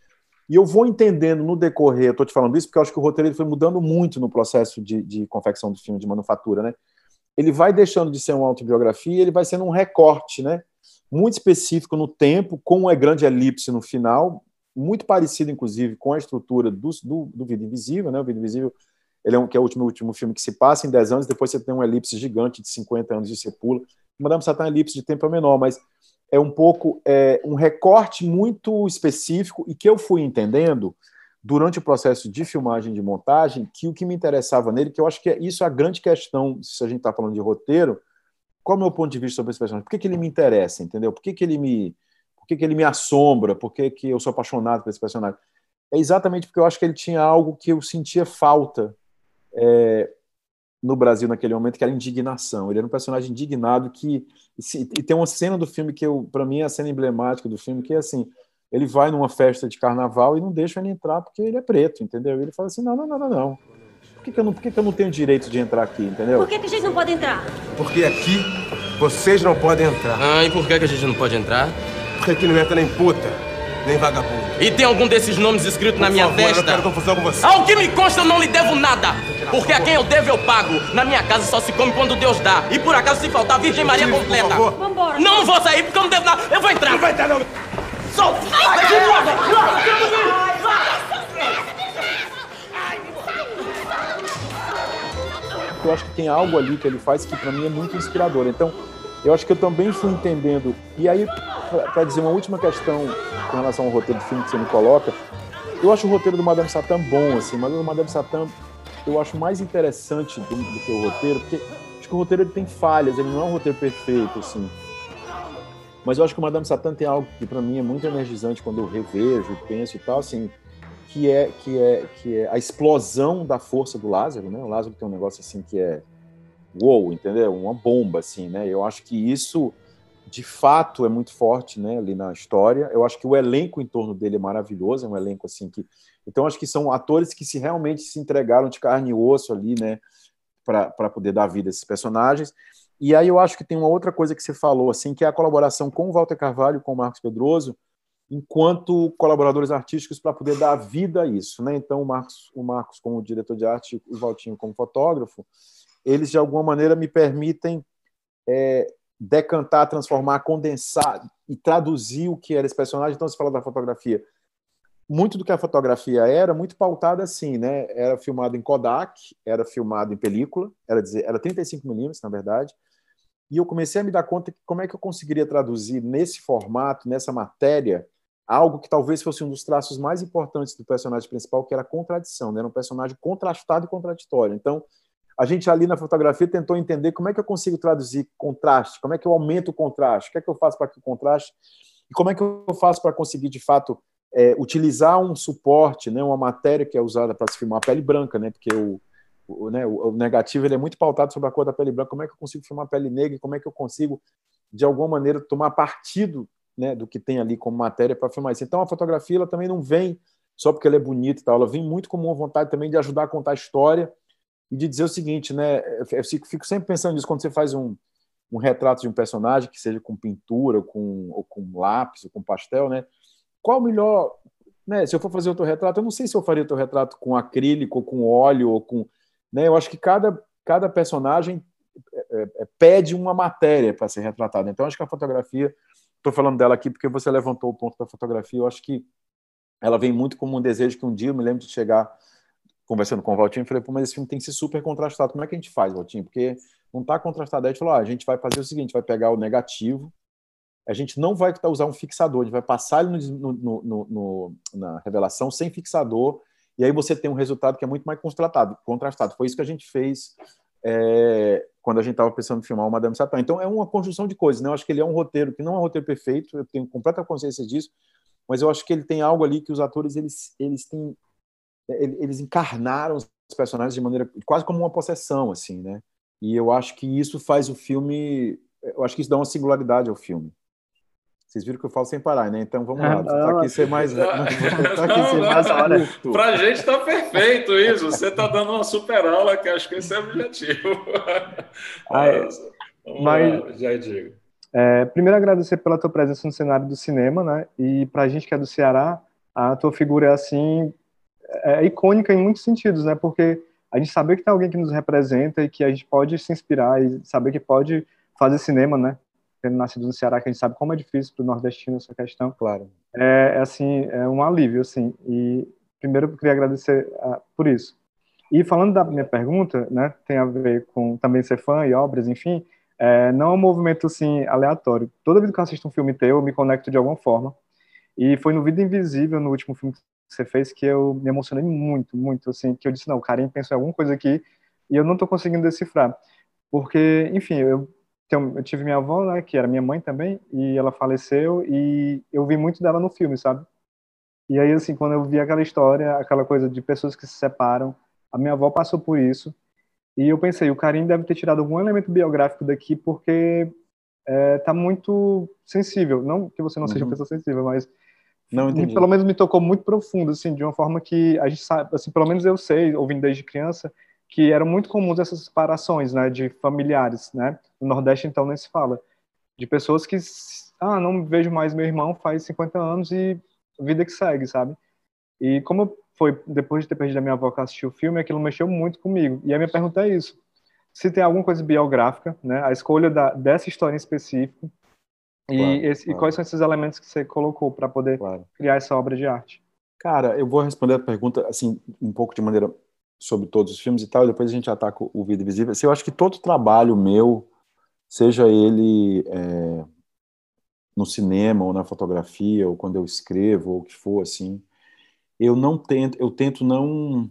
E eu vou entendendo no decorrer, estou te falando isso porque eu acho que o roteiro ele foi mudando muito no processo de, de confecção do filme, de manufatura, né? Ele vai deixando de ser uma autobiografia, ele vai sendo um recorte, né? Muito específico no tempo, com uma grande elipse no final, muito parecido, inclusive, com a estrutura do, do, do Vida Invisível, né? O Vida Invisível ele é um, que é o último, último filme que se passa em 10 anos, depois você tem uma elipse gigante de 50 anos e você pula. Madame Satã, elipse de tempo é menor, mas é um pouco é, um recorte muito específico e que eu fui entendendo durante o processo de filmagem de montagem que o que me interessava nele, que eu acho que é, isso é a grande questão, se a gente está falando de roteiro, qual é o meu ponto de vista sobre esse personagem? Por que, que ele me interessa, entendeu? Por que, que ele me por que, que ele me assombra? Por que, que eu sou apaixonado por esse personagem? É exatamente porque eu acho que ele tinha algo que eu sentia falta é, no Brasil naquele momento, que era indignação. Ele era um personagem indignado que e tem uma cena do filme que para mim é a cena emblemática do filme que é assim, ele vai numa festa de carnaval e não deixa ele entrar porque ele é preto, entendeu? Ele fala assim: "Não, não, não, não, não. Por que, que eu não, por que, que eu não tenho direito de entrar aqui, entendeu? Por que, que a gente não pode entrar? Porque aqui vocês não podem entrar. Ah, e por que, que a gente não pode entrar? Porque aqui não entra nem puta, nem vagabundo. E tem algum desses nomes escritos na minha Por favor, testa? Eu não quero confusão com você. Ao que me consta, eu não lhe devo nada. Porque a quem eu devo, eu pago. Na minha casa só se come quando Deus dá. E por acaso, se faltar, a Virgem Maria Por completa. favor. Vambora. Não, vou sair porque eu não devo nada. Eu vou entrar. Não vai entrar, não. Solta! eu acho que tem algo ali que ele faz que para mim é muito inspirador. Então, eu acho que eu também fui entendendo. E aí, para dizer uma última questão com relação ao roteiro do filme que você me coloca, eu acho o roteiro do Madame Satã bom, assim, mas o Madame Satã eu acho mais interessante do, do que o roteiro, porque acho que o roteiro ele tem falhas, ele não é um roteiro perfeito, assim. Mas eu acho que o Madame Satã tem algo que para mim é muito energizante quando eu revejo, penso e tal, assim, que é que é que é a explosão da força do Lázaro, né? O Lázaro tem um negócio assim que é uou, entendeu? Uma bomba assim, né? Eu acho que isso de fato é muito forte, né, ali na história. Eu acho que o elenco em torno dele é maravilhoso, é um elenco assim que então acho que são atores que se realmente se entregaram de carne e osso ali, né, para poder dar vida a esses personagens. E aí eu acho que tem uma outra coisa que você falou, assim, que é a colaboração com o Walter Carvalho com o Marcos Pedroso, enquanto colaboradores artísticos para poder dar vida a isso, né? Então o Marcos, o Marcos como diretor de arte o Valtinho como fotógrafo, eles de alguma maneira me permitem é, decantar, transformar, condensar e traduzir o que era esse personagem. Então você fala da fotografia, muito do que a fotografia era, muito pautada assim, né? Era filmado em Kodak, era filmado em película, era dizer, era 35 milímetros na verdade. E eu comecei a me dar conta que como é que eu conseguiria traduzir nesse formato, nessa matéria, algo que talvez fosse um dos traços mais importantes do personagem principal, que era a contradição, né? Era um personagem contrastado e contraditório. Então, a gente ali na fotografia tentou entender como é que eu consigo traduzir contraste, como é que eu aumento o contraste, o que é que eu faço para que o contraste e como é que eu faço para conseguir de fato é, utilizar um suporte, né, uma matéria que é usada para se filmar a pele branca, né, porque o, o, né, o negativo ele é muito pautado sobre a cor da pele branca. Como é que eu consigo filmar a pele negra? Como é que eu consigo, de alguma maneira, tomar partido né, do que tem ali como matéria para filmar isso? Então, a fotografia ela também não vem só porque ela é bonita e tal, ela vem muito como uma vontade também de ajudar a contar a história e de dizer o seguinte, né? Eu fico, sempre pensando nisso quando você faz um, um retrato de um personagem, que seja com pintura, com, ou com lápis, ou com pastel, né? Qual o melhor. Né, se eu for fazer o teu retrato, eu não sei se eu faria o teu retrato com acrílico, ou com óleo, ou com. Né, eu acho que cada, cada personagem é, é, pede uma matéria para ser retratada. Então, acho que a fotografia. Estou falando dela aqui porque você levantou o ponto da fotografia. Eu acho que ela vem muito como um desejo que um dia eu me lembro de chegar conversando com o Valtinho, falei, pô, mas esse filme tem que ser super contrastado. Como é que a gente faz, Valtinho? Porque não está contrastado. Aí a gente falou, ah, a gente vai fazer o seguinte, vai pegar o negativo, a gente não vai usar um fixador, a gente vai passar ele no, no, no, na revelação sem fixador, e aí você tem um resultado que é muito mais contrastado. contrastado. Foi isso que a gente fez é, quando a gente estava pensando em filmar o Madame Satã. Então é uma conjunção de coisas, né? Eu acho que ele é um roteiro que não é um roteiro perfeito, eu tenho completa consciência disso, mas eu acho que ele tem algo ali que os atores eles, eles têm eles encarnaram os personagens de maneira quase como uma possessão assim, né? E eu acho que isso faz o filme, eu acho que isso dá uma singularidade ao filme. Vocês viram que eu falo sem parar, né? Então vamos lá. Você *laughs* tá aqui ser mais. Tá aqui ser mais hora. Pra gente tá perfeito isso. Você tá dando uma super aula, que acho que esse é o objetivo. *laughs* Ah, é. Mas, lá, já digo. É, primeiro agradecer pela tua presença no cenário do cinema, né? E pra gente que é do Ceará, a tua figura é assim é icônica em muitos sentidos, né? Porque a gente saber que tem alguém que nos representa e que a gente pode se inspirar e saber que pode fazer cinema, né? Tendo nascido no Ceará, que a gente sabe como é difícil para o nordestino essa questão. Claro. É, é, assim, é um alívio, assim. E primeiro eu queria agradecer uh, por isso. E falando da minha pergunta, né? Tem a ver com também ser fã e obras, enfim. É, não é um movimento assim aleatório. Toda vez que eu assisto um filme teu, eu me conecto de alguma forma. E foi no Vida Invisível, no último filme que você fez que eu me emocionei muito, muito, assim, que eu disse, não, o Karim pensou em alguma coisa aqui e eu não tô conseguindo decifrar. Porque, enfim, eu, eu tive minha avó, né, que era minha mãe também, e ela faleceu e eu vi muito dela no filme, sabe? E aí, assim, quando eu vi aquela história, aquela coisa de pessoas que se separam, a minha avó passou por isso, e eu pensei, o Karim deve ter tirado algum elemento biográfico daqui, porque é, tá muito sensível. Não que você não uhum. seja uma pessoa sensível, mas não entendi. pelo menos me tocou muito profundo, assim, de uma forma que a gente sabe, assim, pelo menos eu sei, ouvindo desde criança, que eram muito comuns essas separações, né, de familiares, né? No Nordeste, então, nem se fala. De pessoas que, ah, não vejo mais meu irmão faz 50 anos e vida que segue, sabe? E como foi depois de ter perdido a minha avó que assistiu o filme, aquilo mexeu muito comigo. E a minha pergunta é isso: se tem alguma coisa biográfica, né? A escolha da, dessa história em específico e, claro, esse, claro. e quais são esses elementos que você colocou para poder claro. criar essa obra de arte? Cara, eu vou responder a pergunta assim um pouco de maneira sobre todos os filmes e tal. E depois a gente ataca o Vida Visível. Assim, eu acho que todo trabalho meu, seja ele é, no cinema ou na fotografia ou quando eu escrevo ou o que for assim eu não tento eu tento não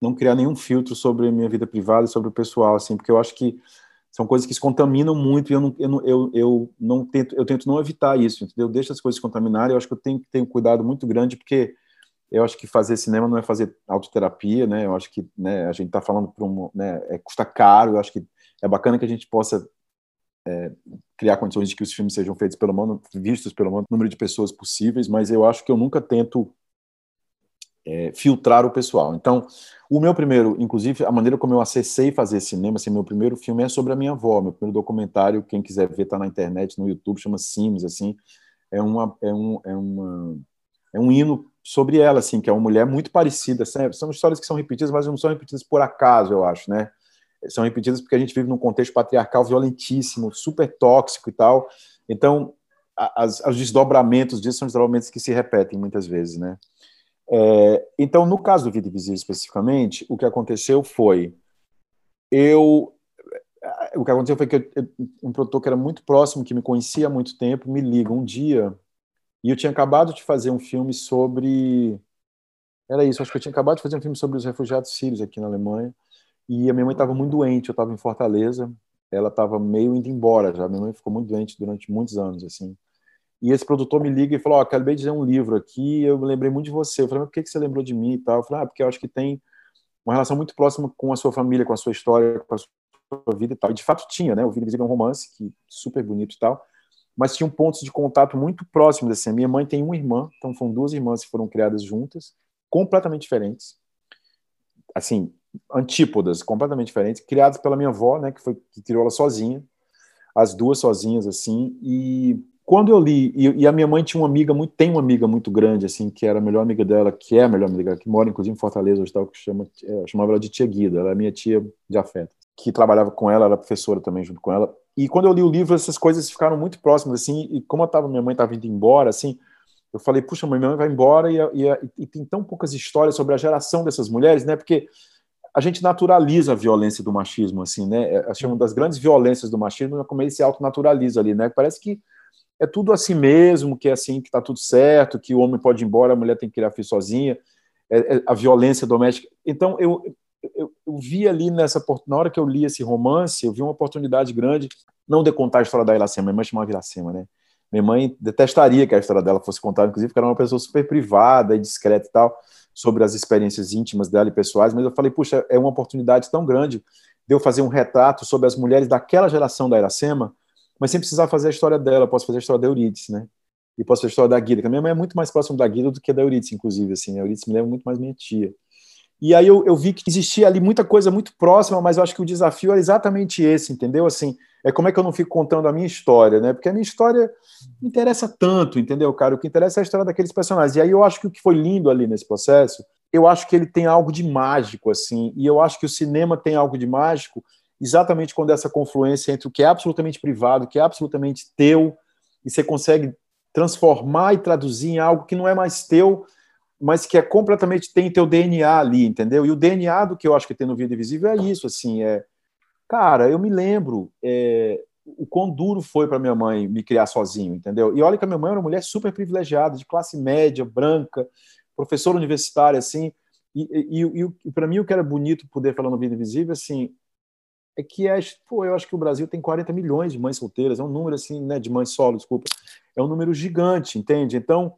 não criar nenhum filtro sobre a minha vida privada e sobre o pessoal assim porque eu acho que são coisas que se contaminam muito e eu não, eu eu, eu não tento eu tento não evitar isso entendeu? Deixa as coisas se contaminarem eu acho que eu tenho que ter um cuidado muito grande porque eu acho que fazer cinema não é fazer autoterapia né? Eu acho que né a gente está falando para um né é, custa caro eu acho que é bacana que a gente possa é, criar condições de que os filmes sejam feitos pelo maior, vistos pelo maior número de pessoas possíveis, mas eu acho que eu nunca tento é, filtrar o pessoal. Então, o meu primeiro, inclusive, a maneira como eu acessei fazer cinema, assim, meu primeiro filme é sobre a minha avó, meu primeiro documentário, quem quiser ver, está na internet, no YouTube, chama Sims, assim, é uma, é um, é uma, é um hino sobre ela, assim, que é uma mulher muito parecida, assim, são histórias que são repetidas, mas não são repetidas por acaso, eu acho, né? são repetidas porque a gente vive num contexto patriarcal violentíssimo, super tóxico e tal. Então, as, os desdobramentos disso são desdobramentos que se repetem muitas vezes, né? É, então, no caso do Vida Invisível especificamente, o que aconteceu foi eu o que aconteceu foi que eu, um produtor que era muito próximo, que me conhecia há muito tempo, me liga um dia e eu tinha acabado de fazer um filme sobre era isso, acho que eu tinha acabado de fazer um filme sobre os refugiados sírios aqui na Alemanha e a minha mãe estava muito doente, eu estava em Fortaleza, ela estava meio indo embora já. Minha mãe ficou muito doente durante muitos anos, assim. E esse produtor me liga e falou: oh, acabei de ler um livro aqui, eu lembrei muito de você. Eu falei: por que você lembrou de mim e tal? Eu falei: Ah, porque eu acho que tem uma relação muito próxima com a sua família, com a sua história, com a sua vida e tal. E de fato tinha, né? O Vida Invisível é um romance que super bonito e tal, mas tinham pontos de contato muito próximos. Assim. Minha mãe tem uma irmã, então foram duas irmãs que foram criadas juntas, completamente diferentes. Assim, antípodas completamente diferentes, criadas pela minha avó, né, que foi que criou ela sozinha, as duas sozinhas assim. E quando eu li e, e, a minha mãe tinha uma amiga muito, tem uma amiga muito grande assim, que era a melhor amiga dela, que é a melhor amiga que mora inclusive em Fortaleza hoje tal, que chama, é, chamava ela de tia Guida, ela é minha tia de afeto, que trabalhava com ela, era professora também junto com ela. E quando eu li o livro, essas coisas ficaram muito próximas assim, e como eu tava, minha mãe estava indo embora assim, eu falei, puxa, minha mãe vai embora e, e, e, tem tão poucas histórias sobre a geração dessas mulheres, né? Porque a gente naturaliza a violência do machismo, assim, né? É, acho que uma das grandes violências do machismo é como ele se autonaturaliza ali, né? Parece que é tudo assim mesmo, que é assim, que tá tudo certo, que o homem pode ir embora, a mulher tem que criar filho sozinha, é, é, a violência doméstica. Então, eu, eu, eu, vi ali nessa na hora que eu li esse romance, eu vi uma oportunidade grande, não de contar a história da Iracema, minha mãe chamava Iracema, né? Minha mãe detestaria que a história dela fosse contada, inclusive, porque era uma pessoa super privada e discreta e tal sobre as experiências íntimas dela e pessoais, mas eu falei, puxa, é uma oportunidade tão grande de eu fazer um retrato sobre as mulheres daquela geração da Iracema, mas sem precisar fazer a história dela, posso fazer a história da Eurídice, né? E posso fazer a história da Guida, que a minha mãe é muito mais próxima da Guida do que da Eurídice, inclusive, assim, a Eurídice me lembra muito mais minha tia. E aí eu, eu vi que existia ali muita coisa muito próxima, mas eu acho que o desafio era exatamente esse, entendeu? Assim, é como é que eu não fico contando a minha história, né? Porque a minha história não interessa tanto, entendeu, cara? O que interessa é a história daqueles personagens. E aí eu acho que o que foi lindo ali nesse processo, eu acho que ele tem algo de mágico, assim, e eu acho que o cinema tem algo de mágico exatamente quando essa confluência entre o que é absolutamente privado, o que é absolutamente teu, e você consegue transformar e traduzir em algo que não é mais teu, mas que é completamente tem teu DNA ali, entendeu? E o DNA do que eu acho que tem no Vida Invisível é isso, assim, é Cara, eu me lembro é, o quão duro foi para minha mãe me criar sozinho, entendeu? E olha que a minha mãe era uma mulher super privilegiada, de classe média, branca, professor universitário, assim, e, e, e, e para mim o que era bonito poder falar no Vida Invisível, assim, é que é, pô, eu acho que o Brasil tem 40 milhões de mães solteiras, é um número assim, né, de mães solo, desculpa, é um número gigante, entende? Então,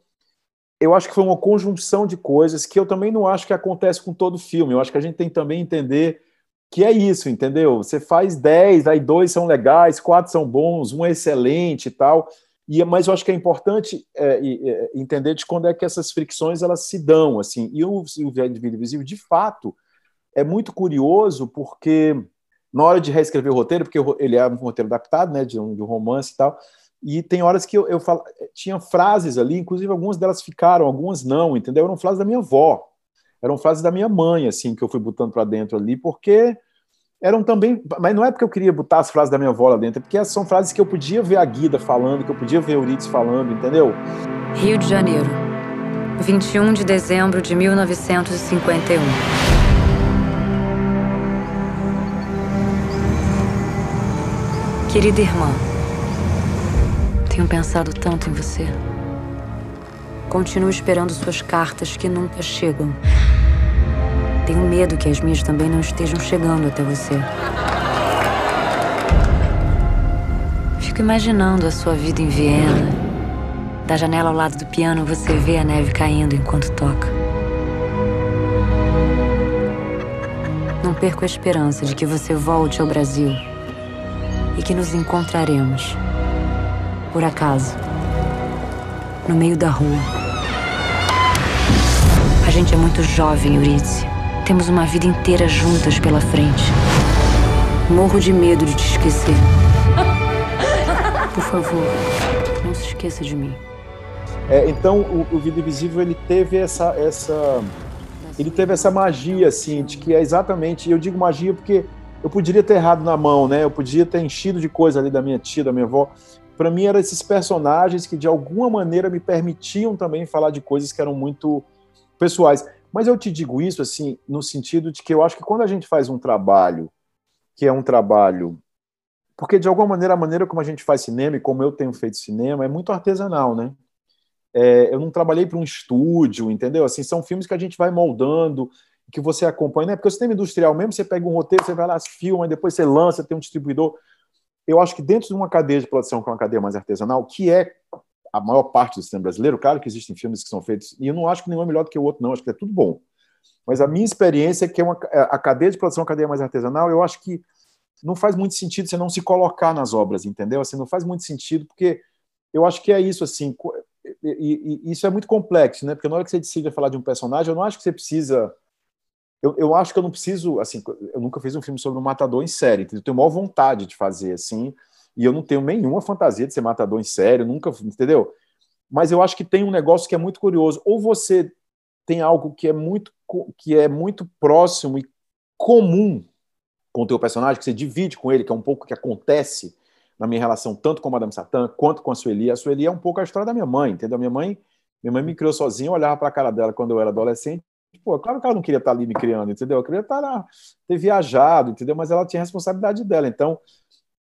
eu acho que foi uma conjunção de coisas que eu também não acho que acontece com todo filme. Eu acho que a gente tem também entender que é isso, entendeu? Você faz 10, aí dois são legais, quatro são bons, um é excelente e tal. E, mas eu acho que é importante é, é, entender de quando é que essas fricções elas se dão, assim. E o, o Vida Invisível, de fato, é muito curioso porque na hora de reescrever o roteiro, porque ele é um roteiro adaptado, né, de um, de um romance e tal, e tem horas que eu, eu falo, tinha frases ali, inclusive algumas delas ficaram, algumas não, entendeu? Eram frases da minha avó, eram frases da minha mãe, assim, que eu fui botando para dentro ali, porque eram também, mas não é porque eu queria botar as frases da minha avó lá dentro, é porque são frases que eu podia ver a Guida falando, que eu podia ver Euridice falando, entendeu? Rio de Janeiro, 21 de dezembro de 1951. Querida irmã, tenho pensado tanto em você. Continuo esperando suas cartas que nunca chegam. Tenho medo que as minhas também não estejam chegando até você. Fico imaginando a sua vida em Viena. Da janela ao lado do piano você vê a neve caindo enquanto toca. Não perco a esperança de que você volte ao Brasil e que nos encontraremos, por acaso, no meio da rua. A gente é muito jovem, Eurídice. Temos uma vida inteira juntas pela frente. Morro de medo de te esquecer. Por favor, não se esqueça de mim. É, então, o, o Vida Invisível ele teve essa, essa, ele teve essa magia, assim, de que é exatamente. Eu digo magia porque eu poderia ter errado na mão, né? Eu podia ter enchido de coisa ali da minha tia, da minha avó. Para mim, eram esses personagens que de alguma maneira me permitiam também falar de coisas que eram muito pessoais. Mas eu te digo isso assim, no sentido de que eu acho que quando a gente faz um trabalho que é um trabalho porque de alguma maneira a maneira como a gente faz cinema e como eu tenho feito cinema é muito artesanal, né? É, eu não trabalhei para um estúdio, entendeu? Assim, são filmes que a gente vai moldando, que você acompanha, né? Porque o cinema industrial mesmo, você pega um roteiro, você vai lá, filma, depois você lança, tem um distribuidor. Eu acho que dentro de uma cadeia de produção, que é uma cadeia mais artesanal, que é a maior parte do cinema brasileiro, claro que existem filmes que são feitos, e eu não acho que nenhum é melhor do que o outro, não, acho que é tudo bom. Mas a minha experiência é que é uma, é, a cadeia de produção, a cadeia mais artesanal, eu acho que não faz muito sentido você não se colocar nas obras, entendeu? Assim, não faz muito sentido, porque eu acho que é isso, assim, e, e, e isso é muito complexo, né? Porque na hora que você decide falar de um personagem, eu não acho que você precisa eu, eu acho que eu não preciso, assim, eu nunca fiz um filme sobre um matador em série, eu tenho maior vontade de fazer, assim, e eu não tenho nenhuma fantasia de ser matador em série, nunca, entendeu? Mas eu acho que tem um negócio que é muito curioso, ou você tem algo que é muito, que é muito próximo e comum com o teu personagem, que você divide com ele, que é um pouco o que acontece na minha relação tanto com a Madame Satã quanto com a Sueli. A Sueli é um pouco a história da minha mãe, entendeu? Minha mãe, minha mãe me criou sozinha, eu olhava para a cara dela quando eu era adolescente Pô, claro que ela não queria estar ali me criando, entendeu? Eu queria estar lá, ter viajado, entendeu? Mas ela tinha a responsabilidade dela. Então,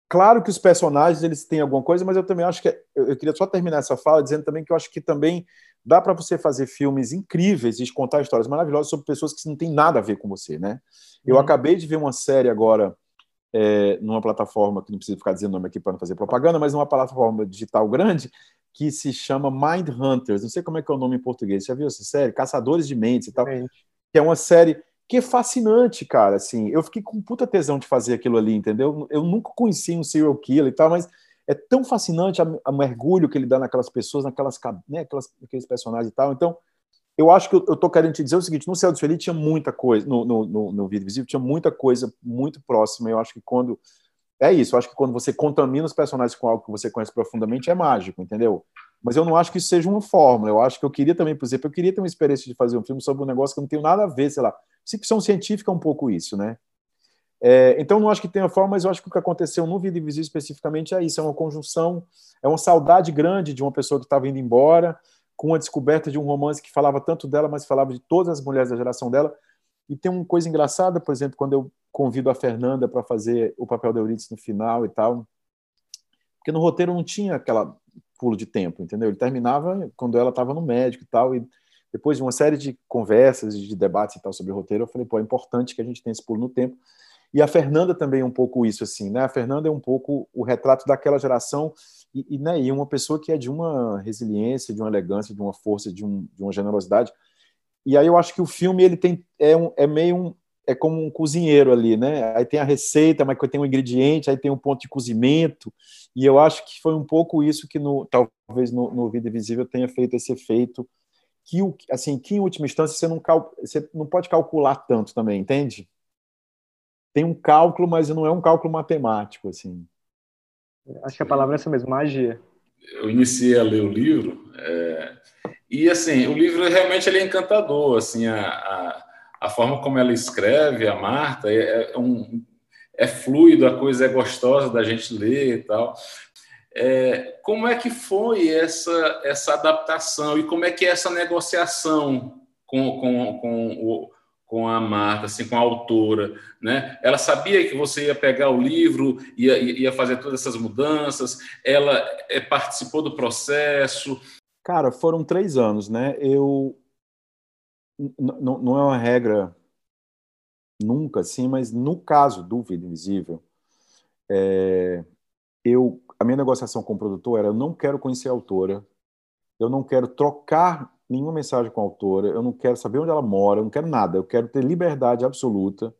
claro que os personagens eles têm alguma coisa, mas eu também acho que é, eu, queria só terminar essa fala dizendo também que eu acho que também dá para você fazer filmes incríveis e contar histórias maravilhosas sobre pessoas que não têm nada a ver com você, né? Eu uhum. acabei de ver uma série agora é, numa plataforma que não preciso ficar dizendo nome aqui para não fazer propaganda, mas numa plataforma digital grande que se chama Mind Hunters. Não sei como é que é o nome em português. Você já viu essa série? Caçadores de Mentes e tal. É. Que é uma série que é fascinante, cara. Assim, eu fiquei com puta tesão de fazer aquilo ali, entendeu? Eu nunca conheci um serial killer e tal, mas é tão fascinante o mergulho que ele dá naquelas pessoas, naquelas, né, aquelas, aqueles personagens e tal. Então, eu acho que eu, eu tô querendo te dizer o seguinte: no Céu do Feliz tinha muita coisa, no, no, no, no Vídeo Visível tinha muita coisa muito próxima. Eu acho que quando é isso, eu acho que quando você contamina os personagens com algo que você conhece profundamente, é mágico, entendeu? Mas eu não acho que isso seja uma fórmula. Eu acho que eu queria também, por exemplo, eu queria ter uma experiência de fazer um filme sobre um negócio que não tem nada a ver, sei lá. Ficção científica é um pouco isso, né? É, então, não acho que tenha forma, mas eu acho que o que aconteceu no Vida Invisível especificamente é isso: é uma conjunção, é uma saudade grande de uma pessoa que estava indo embora, com a descoberta de um romance que falava tanto dela, mas falava de todas as mulheres da geração dela. E tem uma coisa engraçada, por exemplo, quando eu convido a Fernanda para fazer o papel da Eurídice no final e tal. Porque no roteiro não tinha aquela pulo de tempo, entendeu? Ele terminava quando ela estava no médico e tal, e depois de uma série de conversas, de debates e tal sobre o roteiro, eu falei, pô, é importante que a gente tenha esse pulo no tempo. E a Fernanda também é um pouco isso, assim, né? A Fernanda é um pouco o retrato daquela geração e, e, né, e uma pessoa que é de uma resiliência, de uma elegância, de uma força, de, um, de uma generosidade. E aí eu acho que o filme ele tem é, um, é meio um, é como um cozinheiro ali, né? Aí tem a receita, mas tem um ingrediente, aí tem um ponto de cozimento, e eu acho que foi um pouco isso que no, talvez no, no Vida Invisível tenha feito esse efeito que assim, que em última instância você não cal, você não pode calcular tanto também, entende? Tem um cálculo, mas não é um cálculo matemático, assim. Acho que a palavra é essa mesmo, magia. Eu iniciei a ler o livro é, e assim, o livro realmente ele é encantador, assim, a, a a forma como ela escreve, a Marta, é, é, um, é fluido, a coisa é gostosa da gente ler e tal. É, como é que foi essa, essa adaptação e como é que é essa negociação com, com, com, o, com a Marta, assim, com a autora? Né? Ela sabia que você ia pegar o livro, ia, ia fazer todas essas mudanças, ela é, participou do processo? Cara, foram três anos, né? Eu, não é uma regra nunca assim, mas no caso do Vida Invisível, é, eu, a minha negociação com o produtor era: eu não quero conhecer a autora, eu não quero trocar nenhuma mensagem com a autora, eu não quero saber onde ela mora, eu não quero nada, eu quero ter liberdade absoluta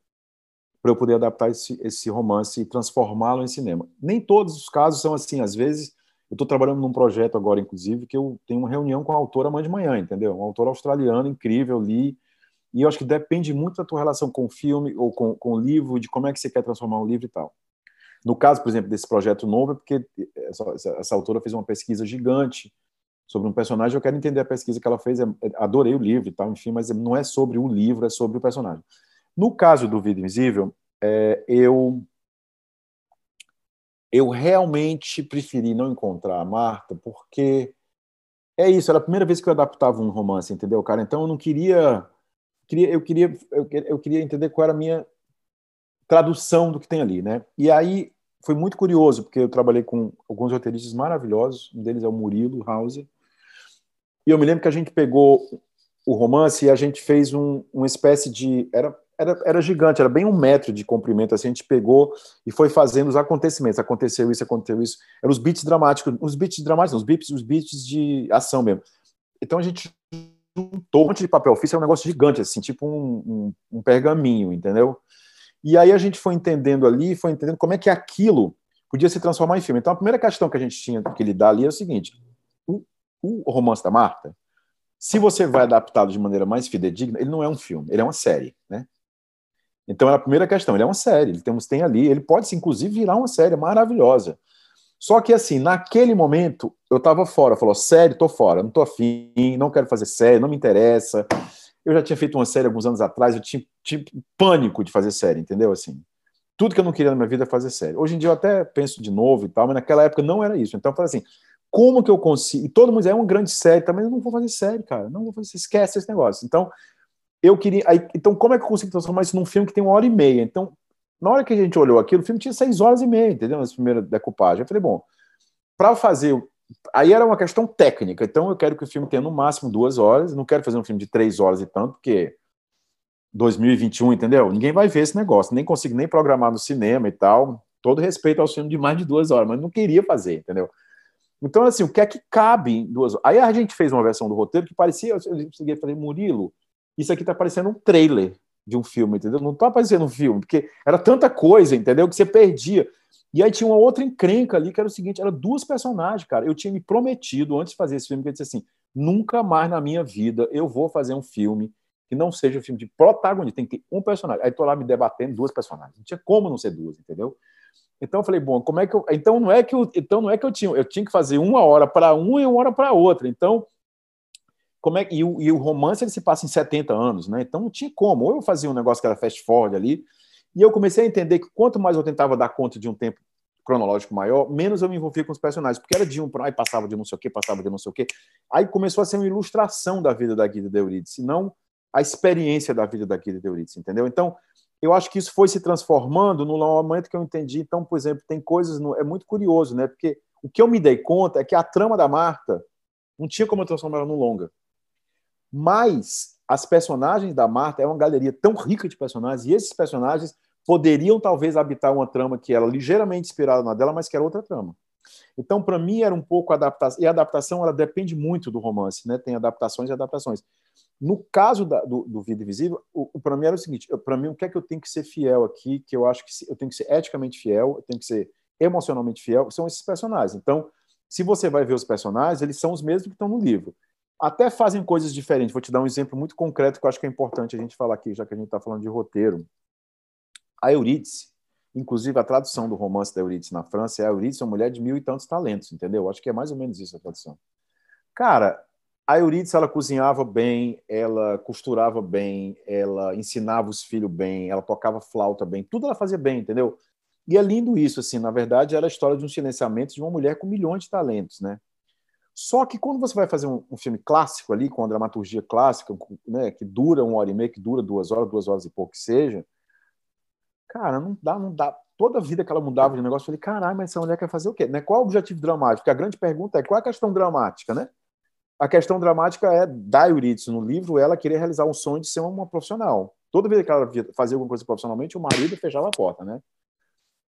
para eu poder adaptar esse, esse romance e transformá-lo em cinema. Nem todos os casos são assim, às vezes eu estou trabalhando num projeto agora, inclusive, que eu tenho uma reunião com a autora amanhã de manhã, entendeu? Uma autora australiana incrível, li. E eu acho que depende muito da tua relação com o filme ou com, com o livro, de como é que você quer transformar o livro e tal. No caso, por exemplo, desse projeto novo, é porque essa, essa autora fez uma pesquisa gigante sobre um personagem. Eu quero entender a pesquisa que ela fez. É, é, adorei o livro e tal, enfim, mas não é sobre o livro, é sobre o personagem. No caso do Vida Invisível, é, eu eu realmente preferi não encontrar a Marta, porque é isso, era a primeira vez que eu adaptava um romance, entendeu, cara? Então eu não queria. queria eu, queria eu queria entender qual era a minha tradução do que tem ali, né? E aí foi muito curioso, porque eu trabalhei com alguns roteiristas maravilhosos, um deles é o Murilo Hauser, e eu me lembro que a gente pegou o romance e a gente fez um, uma espécie de. Era era, era gigante, era bem um metro de comprimento. Assim, a gente pegou e foi fazendo os acontecimentos. Aconteceu isso, aconteceu isso. Eram os beats dramáticos, os beats dramáticos, os beats, os beats de ação mesmo. Então a gente juntou um monte de papel ofício, é um negócio gigante, assim, tipo um, um, um pergaminho, entendeu? E aí a gente foi entendendo ali, foi entendendo como é que aquilo podia se transformar em filme. Então a primeira questão que a gente tinha que lidar ali é o seguinte: o, o romance da Marta, se você vai adaptá-lo de maneira mais fidedigna, ele não é um filme, ele é uma série, né? Então, é a primeira questão, ele é uma série, ele temos, tem ali, ele pode, inclusive, virar uma série maravilhosa. Só que, assim, naquele momento, eu estava fora, falou, série, tô fora, não tô afim, não quero fazer série, não me interessa. Eu já tinha feito uma série alguns anos atrás, eu tinha, tinha pânico de fazer série, entendeu? Assim, tudo que eu não queria na minha vida é fazer série. Hoje em dia eu até penso de novo e tal, mas naquela época não era isso. Então eu falei assim, como que eu consigo? E todo mundo é uma grande série, também eu não vou fazer série, cara, não vou fazer, esquece esse negócio. Então, eu queria. Aí, então, como é que eu consigo transformar isso num filme que tem uma hora e meia? Então, na hora que a gente olhou aquilo, o filme tinha seis horas e meia, entendeu? Nessa primeira decupagem. Eu falei, bom, para fazer. Aí era uma questão técnica. Então, eu quero que o filme tenha no máximo duas horas. Não quero fazer um filme de três horas e tanto, porque 2021, entendeu? Ninguém vai ver esse negócio. Nem consigo nem programar no cinema e tal. Todo respeito ao filme de mais de duas horas, mas não queria fazer, entendeu? Então, assim, o que é que cabe em duas horas? Aí a gente fez uma versão do roteiro que parecia. Eu cheguei a fazer, Murilo, isso aqui tá parecendo um trailer de um filme, entendeu? Não tá parecendo um filme, porque era tanta coisa, entendeu? Que você perdia. E aí tinha uma outra encrenca ali, que era o seguinte: eram duas personagens, cara. Eu tinha me prometido, antes de fazer esse filme, que eu disse assim: nunca mais na minha vida eu vou fazer um filme que não seja um filme de protagonista, tem que ter um personagem. Aí tô lá me debatendo duas personagens. Não tinha como não ser duas, entendeu? Então eu falei, bom, como é que eu. Então não é que eu, então não é que eu tinha. Eu tinha que fazer uma hora para um e uma hora para outra. Então como é e o, e o romance ele se passa em 70 anos, né? Então não tinha como. Ou eu fazia um negócio que era fast forward ali, e eu comecei a entender que quanto mais eu tentava dar conta de um tempo cronológico maior, menos eu me envolvia com os personagens, porque era de um para aí passava de não sei o que, passava de não sei o que. Aí começou a ser uma ilustração da vida da Guida de Eurídice, não a experiência da vida da Guida de Eurídice, entendeu? Então, eu acho que isso foi se transformando no momento que eu entendi. Então, por exemplo, tem coisas no, é muito curioso, né? Porque o que eu me dei conta é que a trama da Marta não tinha como eu transformar ela no longa Mas as personagens da Marta é uma galeria tão rica de personagens, e esses personagens poderiam talvez habitar uma trama que era ligeiramente inspirada na dela, mas que era outra trama. Então, para mim, era um pouco adaptação. E a adaptação, ela depende muito do romance, né? Tem adaptações e adaptações. No caso da, do, do Vida Invisível, o, o para mim era o seguinte: para mim, o que é que eu tenho que ser fiel aqui? Que eu acho que eu tenho que ser eticamente fiel, eu tenho que ser emocionalmente fiel, são esses personagens. Então, se você vai ver os personagens, eles são os mesmos que estão no livro. Até fazem coisas diferentes. Vou te dar um exemplo muito concreto que eu acho que é importante a gente falar aqui, já que a gente está falando de roteiro. A Eurídice, inclusive a tradução do romance da Eurídice na França é a Eurídice é uma mulher de mil e tantos talentos, entendeu? Acho que é mais ou menos isso a tradução. Cara, a Eurídice, ela cozinhava bem, ela costurava bem, ela ensinava os filhos bem, ela tocava flauta bem, tudo ela fazia bem, entendeu? E é lindo isso, assim, na verdade, era a história de um silenciamento de uma mulher com milhões de talentos, né? Só que quando você vai fazer um, um filme clássico ali, com a dramaturgia clássica, né, que dura uma hora e meia, que dura duas horas, duas horas e pouco que seja, cara, não dá, não dá. Toda a vida que ela mudava de negócio, eu falei, caralho, mas essa mulher quer fazer o quê? Né? Qual o objetivo dramático? Porque a grande pergunta é qual é a questão dramática, né? A questão dramática é da Eurídice no livro, ela queria realizar um sonho de ser uma profissional. Toda vez que ela fazia alguma coisa profissionalmente, o marido fechava a porta, né?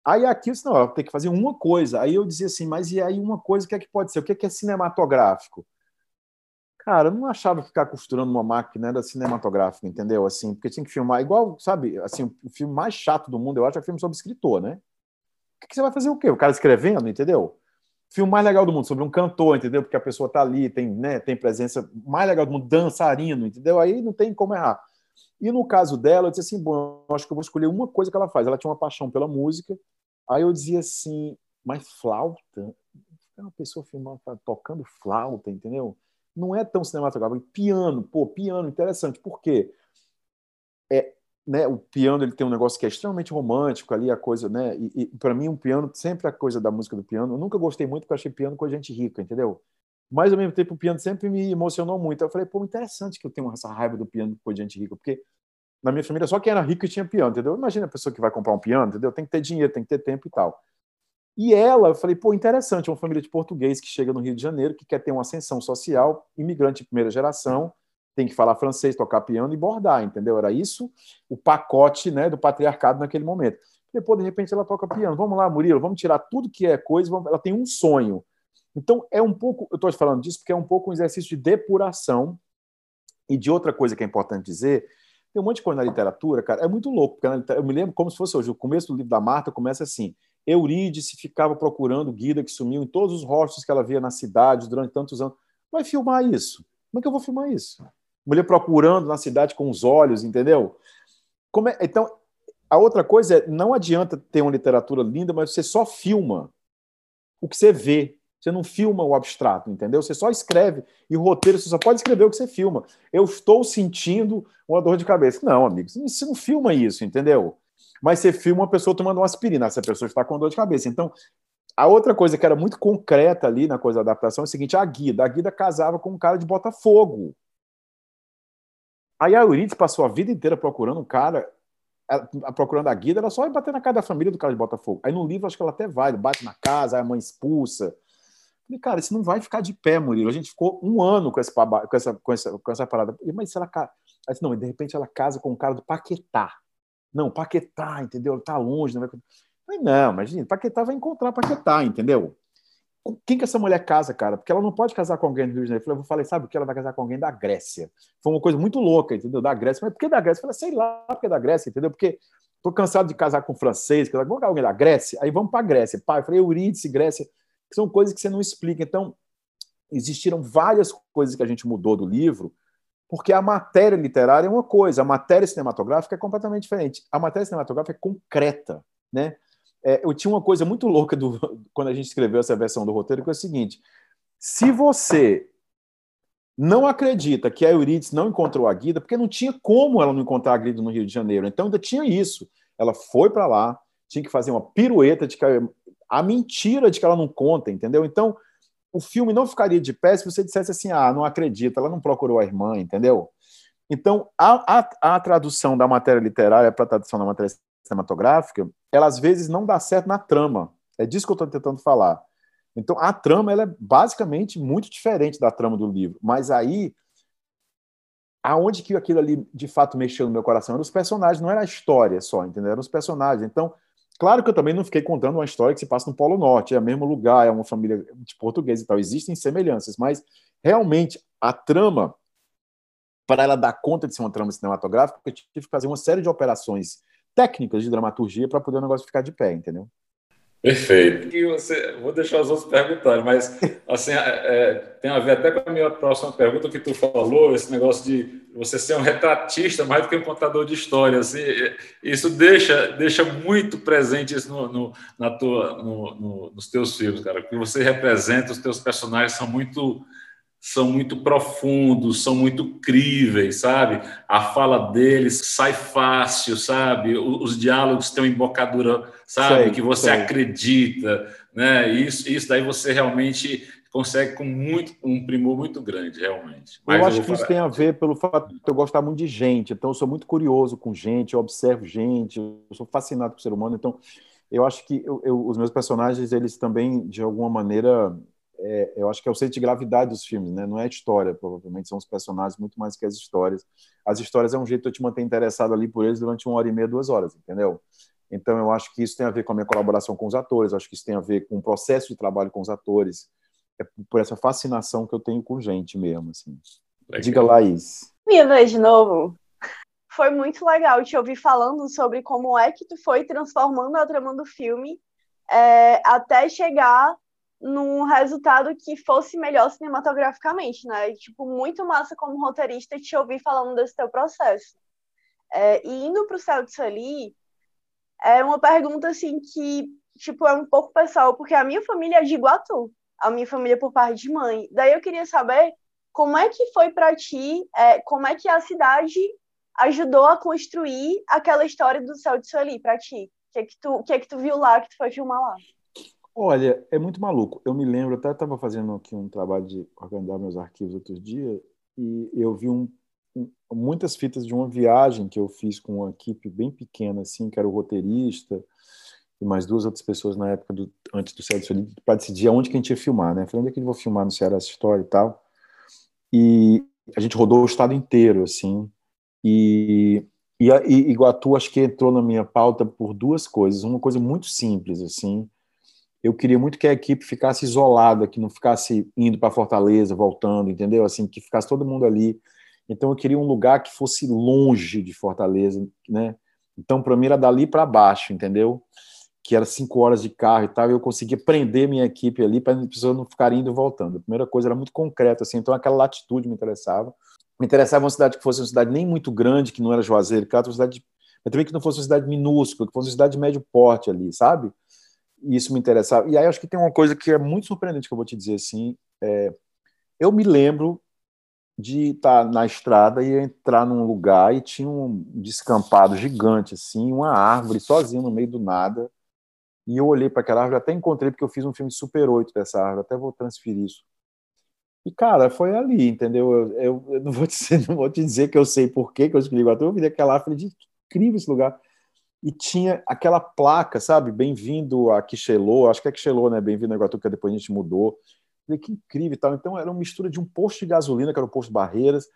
Aí aqui eu disse, não, ela tem que fazer uma coisa. Aí eu dizia assim, mas e aí uma coisa, o que é que pode ser? O que é, que é cinematográfico? Cara, eu não achava ficar costurando uma máquina era cinematográfico, entendeu? Assim, porque tinha que filmar igual, sabe, assim, o filme mais chato do mundo, eu acho, é filme sobre escritor, né? O que, você vai fazer o quê? O cara escrevendo, entendeu? Filme mais legal do mundo, sobre um cantor, entendeu? Porque a pessoa tá ali, tem, né, tem presença mais legal do mundo, dançarino, entendeu? Aí não tem como errar. E no caso dela, eu disse assim, bom, acho que eu vou escolher uma coisa que ela faz. Ela tinha uma paixão pela música, Aí eu dizia assim, mas flauta? É uma pessoa filmando, tocando flauta, entendeu? Não é tão cinematográfico. Piano, pô, piano, interessante. Por quê? É, né, o piano ele tem um negócio que é extremamente romântico ali, a coisa, né? E, e para mim, um piano, sempre a coisa da música do piano, eu nunca gostei muito porque eu achei piano com gente rica, entendeu? Mas ao mesmo tempo, o piano sempre me emocionou muito. Eu falei, pô, interessante que eu tenho essa raiva do piano com gente rica, porque na minha família só quem era rico tinha piano, entendeu? Imagina a pessoa que vai comprar um piano, entendeu? Tem que ter dinheiro, tem que ter tempo e tal. E ela, eu falei, pô, interessante, uma família de português que chega no Rio de Janeiro, que quer ter uma ascensão social, imigrante de primeira geração, tem que falar francês, tocar piano e bordar, entendeu? Era isso o pacote né, do patriarcado naquele momento. Pô, de repente ela toca piano. Vamos lá, Murilo, vamos tirar tudo que é coisa, vamos... ela tem um sonho. Então, é um pouco, eu estou te falando disso porque é um pouco um exercício de depuração e de outra coisa que é importante dizer, tem um monte de coisa na literatura, cara, é muito louco, porque eu me lembro como se fosse hoje, o começo do livro da Marta começa assim, Eurídice ficava procurando Guida que sumiu em todos os rostos que ela via na cidade durante tantos anos. Vai filmar isso? Como é que eu vou filmar isso? Mulher procurando na cidade com os olhos, entendeu? É? Então, a outra coisa é, não adianta ter uma literatura linda, mas você só filma o que você vê. Você não filma o abstrato, entendeu? Você só escreve. E o roteiro, você só pode escrever o que você filma. Eu estou sentindo uma dor de cabeça. Não, amigo, você não filma isso, entendeu? Mas você filma uma pessoa tomando uma aspirina. Essa pessoa está com dor de cabeça. Então, a outra coisa que era muito concreta ali na coisa da adaptação é o seguinte: a Guida. A Guida casava com um cara de Botafogo. Aí a Euridice passou a vida inteira procurando um cara, procurando a Guida, ela só ia bater na casa da família do cara de Botafogo. Aí no livro acho que ela até vai, bate na casa, aí a mãe expulsa. Falei, cara, isso não vai ficar de pé, Murilo. A gente ficou um ano com essa, com essa, com essa, com essa parada. Mas se ela. Aí, não, de repente ela casa com um cara do Paquetá. Não, Paquetá, entendeu? Tá longe. Não, vai... Falei, não, imagina, Paquetá vai encontrar Paquetá, entendeu? Quem que essa mulher casa, cara? Porque ela não pode casar com alguém do Rio de Janeiro. Eu falei, sabe o que? Ela vai casar com alguém da Grécia. Foi uma coisa muito louca, entendeu? Da Grécia. Mas por que da Grécia? Eu falei, sei lá, porque da Grécia, entendeu? Porque tô cansado de casar com francês, casar com alguém da Grécia. Aí vamos para Grécia. Pai, eu falei, Eurídice, Grécia que são coisas que você não explica. Então, existiram várias coisas que a gente mudou do livro, porque a matéria literária é uma coisa, a matéria cinematográfica é completamente diferente. A matéria cinematográfica é concreta, né? É, eu tinha uma coisa muito louca do, *laughs* quando a gente escreveu essa versão do roteiro, que é o seguinte: se você não acredita que a Eurídice não encontrou a Guida, porque não tinha como ela não encontrar a Guida no Rio de Janeiro. Então ainda tinha isso. Ela foi para lá, tinha que fazer uma pirueta de a mentira de que ela não conta, entendeu? Então, o filme não ficaria de pé se você dissesse assim: ah, não acredito, ela não procurou a irmã, entendeu? Então, a, a, a tradução da matéria literária para a tradução da matéria cinematográfica, ela às vezes não dá certo na trama. É disso que eu estou tentando falar. Então, a trama ela é basicamente muito diferente da trama do livro, mas aí aonde que aquilo ali de fato mexeu no meu coração? Eram os personagens, não era a história só, entendeu? Eram os personagens. Então, claro que eu também não fiquei contando uma história que se passa no Polo Norte, é o mesmo lugar, é uma família de português e tal. Existem semelhanças, mas realmente a trama, para ela dar conta de ser uma trama cinematográfica, eu tive que fazer uma série de operações técnicas de dramaturgia para poder o negócio ficar de pé, entendeu? Perfeito. E você, vou deixar os outros perguntarem, mas assim, é, é, tem a ver até com a minha próxima pergunta que tu falou, esse negócio de você ser um retratista mais do que um contador de histórias. Assim, isso deixa, deixa muito presente isso no, no na tua, no, no, nos teus filmes, cara, porque você representa, os teus personagens são muito são muito profundos, são muito críveis, sabe? A fala deles sai fácil, sabe? Os, os diálogos têm uma embocadura, sabe? Sei, que você sei. acredita, né? Isso, isso daí você realmente consegue com muito um primor muito grande, realmente. Mas eu acho eu que isso tem a ver pelo fato de eu gostar muito de gente, então eu sou muito curioso com gente, eu observo gente, eu sou fascinado por ser humano, então eu acho que eu, eu, os meus personagens eles também de alguma maneira é, eu acho que é o centro de gravidade dos filmes, né? Não é a história, provavelmente são os personagens muito mais que as histórias. As histórias é um jeito de eu te manter interessado ali por eles durante uma hora e meia, duas horas, entendeu? Então eu acho que isso tem a ver com a minha colaboração com os atores, acho que isso tem a ver com o processo de trabalho com os atores, é por essa fascinação que eu tenho com gente mesmo, assim. Legal. Diga, Laís. Minha vez de novo. Foi muito legal te ouvir falando sobre como é que tu foi transformando a trama do filme é, até chegar num resultado que fosse melhor cinematograficamente, né? Tipo, muito massa como roteirista te ouvir falando desse teu processo. É, e indo para o de Sueli, é uma pergunta, assim, que, tipo, é um pouco pessoal, porque a minha família é de Iguatu, a minha família é por parte de mãe. Daí eu queria saber como é que foi para ti, é, como é que a cidade ajudou a construir aquela história do de Sueli para ti? O que é que tu, que é que tu viu lá, que tu foi filmar lá? Olha, é muito maluco. Eu me lembro, até estava fazendo aqui um trabalho de organizar meus arquivos outros dias e eu vi um, um, muitas fitas de uma viagem que eu fiz com uma equipe bem pequena, assim, que era o roteirista e mais duas outras pessoas na época do, antes do Céu do para decidir aonde que a gente ia filmar, né? Falei, onde é que eu vou filmar no Ceará essa história e tal. E a gente rodou o estado inteiro, assim, e, e, e Iguatu acho que entrou na minha pauta por duas coisas. Uma coisa muito simples, assim, eu queria muito que a equipe ficasse isolada, que não ficasse indo para Fortaleza, voltando, entendeu? Assim, que ficasse todo mundo ali. Então eu queria um lugar que fosse longe de Fortaleza, né? Então para mim era dali para baixo, entendeu? Que era cinco horas de carro e tal. E eu conseguia prender minha equipe ali para as pessoas não ficarem indo e voltando. A primeira coisa era muito concreta, assim. Então aquela latitude me interessava. Me interessava uma cidade que fosse uma cidade nem muito grande, que não era Juazeiro, que era uma cidade, mas também que não fosse uma cidade minúscula, que fosse uma cidade de médio porte ali, sabe? E isso me interessava. E aí acho que tem uma coisa que é muito surpreendente que eu vou te dizer assim. É, eu me lembro de estar na estrada e entrar num lugar e tinha um descampado gigante assim, uma árvore sozinha no meio do nada. E eu olhei para aquela árvore, até encontrei porque eu fiz um filme Super 8 dessa árvore, até vou transferir isso. E cara, foi ali, entendeu? Eu, eu, eu não vou te *laughs* dizer, não vou te dizer que eu sei por que eu escolhi Iguatu, eu vi aquela árvore de incrível esse lugar e tinha aquela placa, sabe? Bem-vindo a Quixelô, acho que é Quixelô, né? Bem-vindo a Iguatu, que depois a gente mudou. Falei, que incrível e tal. Então era uma mistura de um posto de gasolina, que era o posto Barreiras,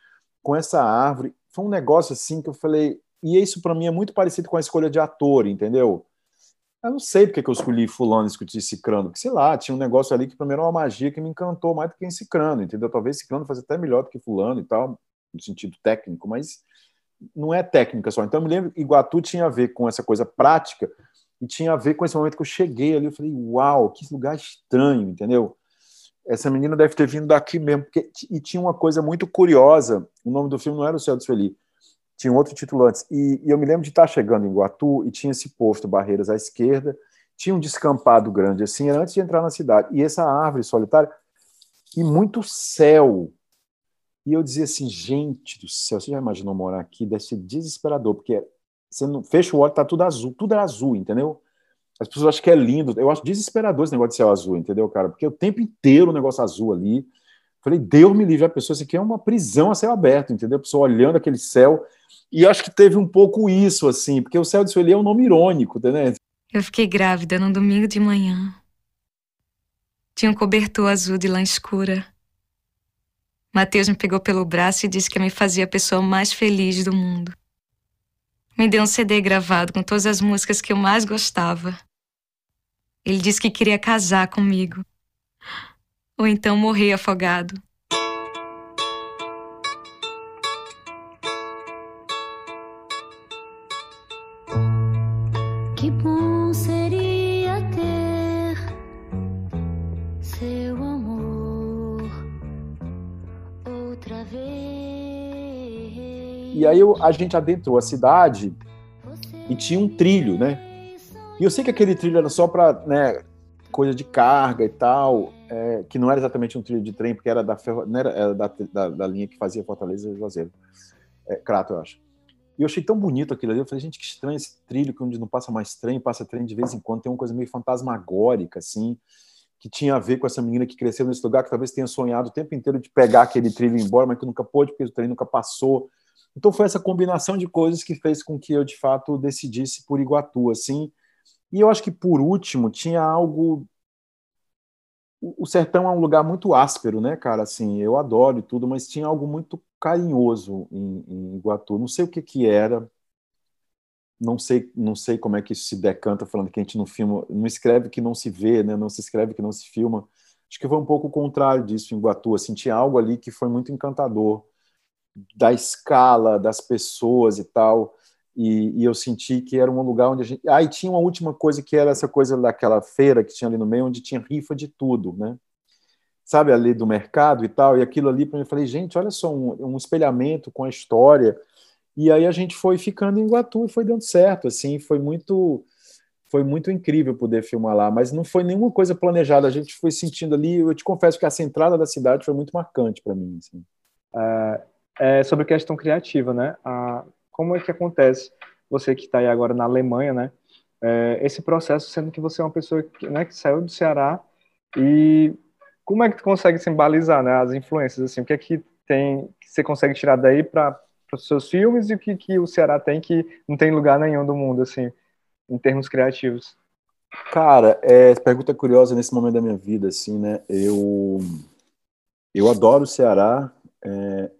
com essa árvore. Foi um negócio assim que eu falei. E isso para mim é muito parecido com a escolha de ator, entendeu? Eu não sei porque que eu escolhi Fulano e escolhi Cicrano, porque sei lá, tinha um negócio ali que mim era uma magia que me encantou mais do que em Cicrano, entendeu? Talvez Cicrano fosse até melhor do que Fulano e tal, no sentido técnico, mas não é técnica só. Então, eu me lembro que Iguatu tinha a ver com essa coisa prática e tinha a ver com esse momento que eu cheguei ali. Eu falei, uau, que lugar estranho, entendeu? Essa menina deve ter vindo daqui mesmo. Porque, e tinha uma coisa muito curiosa: o nome do filme não era O Céu do Sueli, tinha um outro título antes. E, e eu me lembro de estar chegando em Iguatu e tinha esse posto Barreiras à esquerda, tinha um descampado grande assim, era antes de entrar na cidade. E essa árvore solitária e muito céu, e eu dizia assim, gente do céu, você já imaginou morar aqui? Deve ser desesperador, porque você não fecha o olho, tá tudo azul, tudo é azul, entendeu? As pessoas acham que é lindo. Eu acho desesperador esse negócio de céu azul, entendeu, cara? Porque o tempo inteiro o negócio azul ali. Falei, Deus me livre, a pessoa, isso aqui é uma prisão a céu aberto, entendeu? A pessoa olhando aquele céu. E acho que teve um pouco isso, assim, porque o céu de Sueli é um nome irônico, entendeu? Eu fiquei grávida num domingo de manhã. Tinha um cobertor azul de lã escura Mateus me pegou pelo braço e disse que me fazia a pessoa mais feliz do mundo. Me deu um CD gravado com todas as músicas que eu mais gostava. Ele disse que queria casar comigo. Ou então morrer afogado. Aí a gente adentrou a cidade e tinha um trilho, né? E eu sei que aquele trilho era só para né, coisa de carga e tal, é, que não era exatamente um trilho de trem, porque era da, ferro, era, era da, da, da, linha que fazia Fortaleza e Juazeiro. É, Crato, eu acho. E eu achei tão bonito aquilo ali. Eu falei, gente, que estranho esse trilho que onde não passa mais trem, passa trem de vez em quando. Tem uma coisa meio fantasmagórica, assim, que tinha a ver com essa menina que cresceu nesse lugar, que talvez tenha sonhado o tempo inteiro de pegar aquele trilho e ir embora, mas que nunca pôde, porque o trem nunca passou. Então foi essa combinação de coisas que fez com que eu, de fato, decidisse por Iguatu, assim. E eu acho que, por último, tinha algo o sertão é um lugar muito áspero, né, cara? Assim, eu adoro e tudo, mas tinha algo muito carinhoso em, em Iguatu. Não sei o que que era, não sei, não sei como é que isso se decanta, falando que a gente não filma, não escreve que não se vê, né? Não se escreve que não se filma. Acho que foi um pouco o contrário disso em Iguatu. Assim, tinha algo ali que foi muito encantador, da escala, das pessoas e tal. E, e, eu senti que era um lugar onde a gente. Ah, tinha uma última coisa que era essa coisa daquela feira que tinha ali no meio, onde tinha rifa de tudo, né? Sabe, ali do mercado e tal. E aquilo ali, para mim, eu falei, gente, olha só, um, um, espelhamento com a história. E aí a gente foi ficando em Guatu e foi dando certo, assim, foi muito. Foi muito incrível poder filmar lá, mas não foi nenhuma coisa planejada. A gente foi sentindo ali. Eu te confesso que essa entrada da cidade foi muito marcante para mim. Assim. É, é sobre questão criativa, né? A como é que acontece, você que está aí agora na Alemanha, né? É, esse processo, sendo que você é uma pessoa que, né, que saiu do Ceará e como é que tu consegue simbalizar né, as influências, assim, o que é que tem, que você consegue tirar daí para os seus filmes e o que, que o Ceará tem que não tem lugar nenhum do mundo, assim, em termos criativos? Cara, é, pergunta curiosa nesse momento da minha vida, assim, né? Eu, eu adoro o Ceará, é,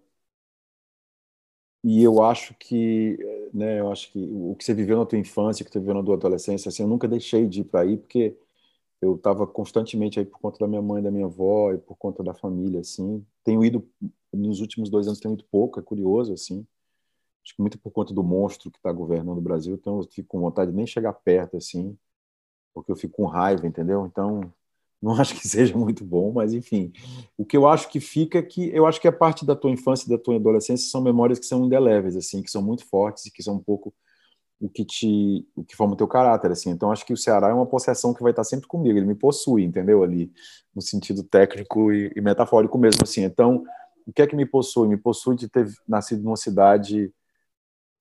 e eu acho que, né, eu acho que o que você viveu na tua infância, que você viveu na tua adolescência, assim, eu nunca deixei de ir para aí, porque eu estava constantemente aí por conta da minha mãe, da minha avó e por conta da família, assim. Tenho ido nos últimos dois anos, tenho ido pouco, é curioso, assim. Acho que muito por conta do monstro que está governando o Brasil, então eu fico com vontade de nem chegar perto, assim, porque eu fico com raiva, entendeu? Então, não *laughs* acho que seja muito bom, mas enfim. O que eu acho que fica é que eu acho que a parte da tua infância e da tua adolescência são memórias que são indeléveis, assim, que são muito fortes e que são um pouco o que te o que forma o teu caráter assim. Então acho que o Ceará é uma possessão que vai estar sempre comigo, ele me possui, entendeu? Ali no sentido técnico e, e metafórico mesmo assim. Então, o que é que me possui? Me possui de ter nascido numa cidade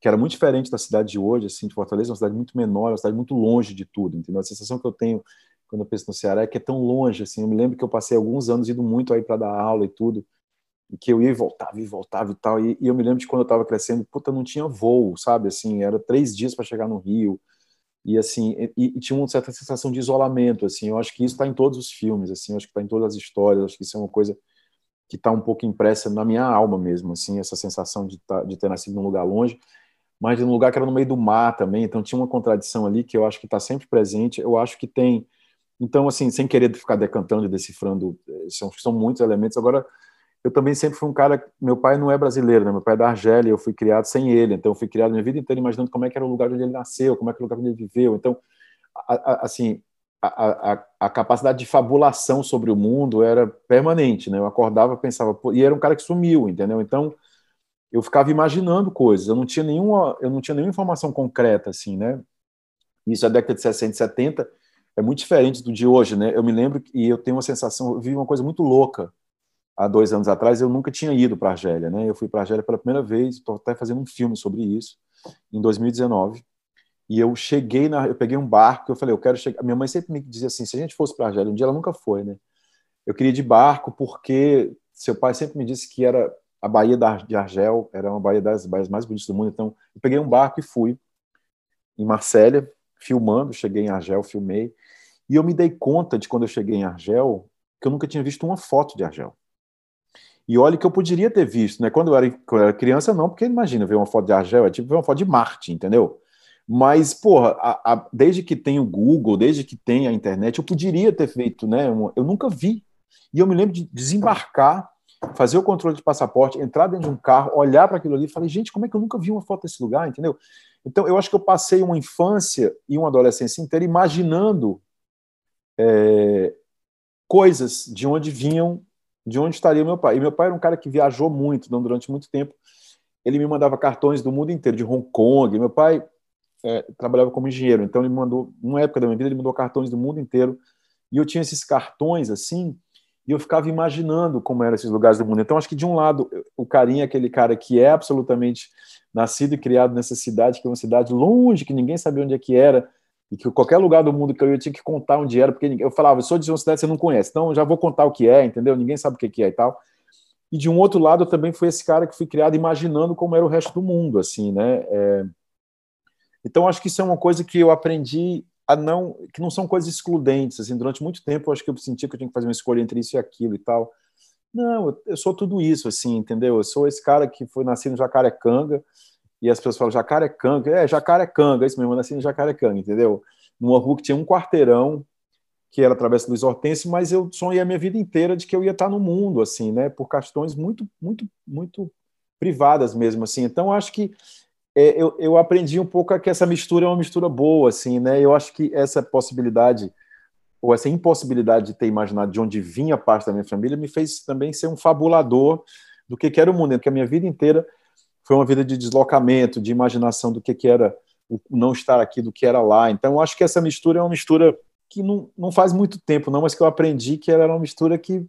que era muito diferente da cidade de hoje, assim, de Fortaleza, uma cidade muito menor, uma cidade muito longe de tudo, entendeu? A sensação que eu tenho quando eu penso no Ceará, é que é tão longe, assim, eu me lembro que eu passei alguns anos indo muito aí para dar aula e tudo, e que eu ia e voltava e voltava e tal, e, e eu me lembro de quando eu estava crescendo, puta, não tinha voo, sabe, assim, era três dias para chegar no Rio, e assim, e, e, tinha uma certa sensação de isolamento, assim, eu acho que isso está em todos os filmes, assim, eu acho que está em todas as histórias, acho que isso é uma coisa que está um pouco impressa na minha alma mesmo, assim, essa sensação de, tá, de ter nascido num lugar longe, mas num lugar que era no meio do mar também, então tinha uma contradição ali que eu acho que está sempre presente, eu acho que tem então, assim, sem querer ficar decantando e decifrando, eh, são, são muitos elementos. Agora, eu também sempre fui um cara. Meu pai não é brasileiro, né? Meu pai é da Argélia, eu fui criado sem ele. Então, eu fui criado minha vida inteira imaginando como é que era o lugar onde ele nasceu, como é que era o lugar onde ele viveu. Então, a, a, assim, a, a, a, capacidade de fabulação sobre o mundo era permanente, né? Eu acordava, pensava, e era um cara que sumiu, entendeu? Então, eu ficava imaginando coisas. Eu não tinha nenhuma, eu não tinha nenhuma informação concreta, assim, né? Isso é década de 60 e 70 é muito diferente do de hoje, né? Eu me lembro e eu tenho uma sensação, eu vi uma coisa muito louca há dois anos atrás. Eu nunca tinha ido para Argélia, né? Eu fui para Argélia pela primeira vez, estou até fazendo um filme sobre isso em 2019. E eu cheguei na, eu peguei um barco, eu falei, eu quero chegar. Minha mãe sempre me dizia assim, se a gente fosse para Argélia, um dia ela nunca foi, né? Eu queria ir de barco porque seu pai sempre me disse que era a Baía de Argel, era uma baía das baias mais bonitas do mundo. Então, eu peguei um barco e fui em Marsella, filmando, cheguei em Argel, filmei. E eu me dei conta de quando eu cheguei em Argel que eu nunca tinha visto uma foto de Argel. E olha que eu poderia ter visto, né? Quando eu era, quando eu era criança, não, porque imagina ver uma foto de Argel, é tipo ver uma foto de Marte, entendeu? Mas, porra, a, a, desde que tem o Google, desde que tem a internet, eu poderia ter feito, né? Eu nunca vi. E eu me lembro de desembarcar, fazer o controle de passaporte, entrar dentro de um carro, olhar para aquilo ali e falei, gente, como é que eu nunca vi uma foto desse lugar, entendeu? Então, eu acho que eu passei uma infância e uma adolescência inteira imaginando é, coisas de onde vinham, de onde estaria meu pai. E meu pai era um cara que viajou muito, durante muito tempo. Ele me mandava cartões do mundo inteiro, de Hong Kong. Meu pai é, trabalhava como engenheiro, então ele me mandou, numa época da minha vida, ele mandou cartões do mundo inteiro. E eu tinha esses cartões assim, e eu ficava imaginando como eram esses lugares do mundo. Então, acho que de um lado, o carinha é aquele cara que é absolutamente nascido e criado nessa cidade, que é uma cidade longe, que ninguém sabia onde é que era, e que qualquer lugar do mundo que eu ia tinha que contar onde era, porque eu falava, eu sou de uma cidade que você não conhece, então já vou contar o que é, entendeu? Ninguém sabe o que é e tal. E de um outro lado, eu também fui esse cara que fui criado imaginando como era o resto do mundo, assim, né? É... Então, acho que isso é uma coisa que eu aprendi a não, que não são coisas excludentes, assim, durante muito tempo eu acho que eu sentia que eu tinha que fazer uma escolha entre isso e aquilo e tal. Não, eu sou tudo isso, assim, entendeu? Eu sou esse cara que foi nascido Jacarecanga, e as pessoas falam Jacarecanga, é, Jacarecanga, é isso mesmo, eu nasci em Jacarecanga, entendeu? Numa rua que tinha um quarteirão, que era através do Luiz mas eu sonhei a minha vida inteira de que eu ia estar no mundo, assim, né? Por questões muito, muito, muito privadas mesmo, assim. Então, acho que é, eu, eu aprendi um pouco que essa mistura é uma mistura boa, assim, né? Eu acho que essa possibilidade ou essa impossibilidade de ter imaginado de onde vinha parte da minha família me fez também ser um fabulador do que, que era o mundo, porque a minha vida inteira foi uma vida de deslocamento, de imaginação do que, que era o não estar aqui, do que era lá. Então, eu acho que essa mistura é uma mistura que não, não faz muito tempo, não, mas que eu aprendi que era uma mistura que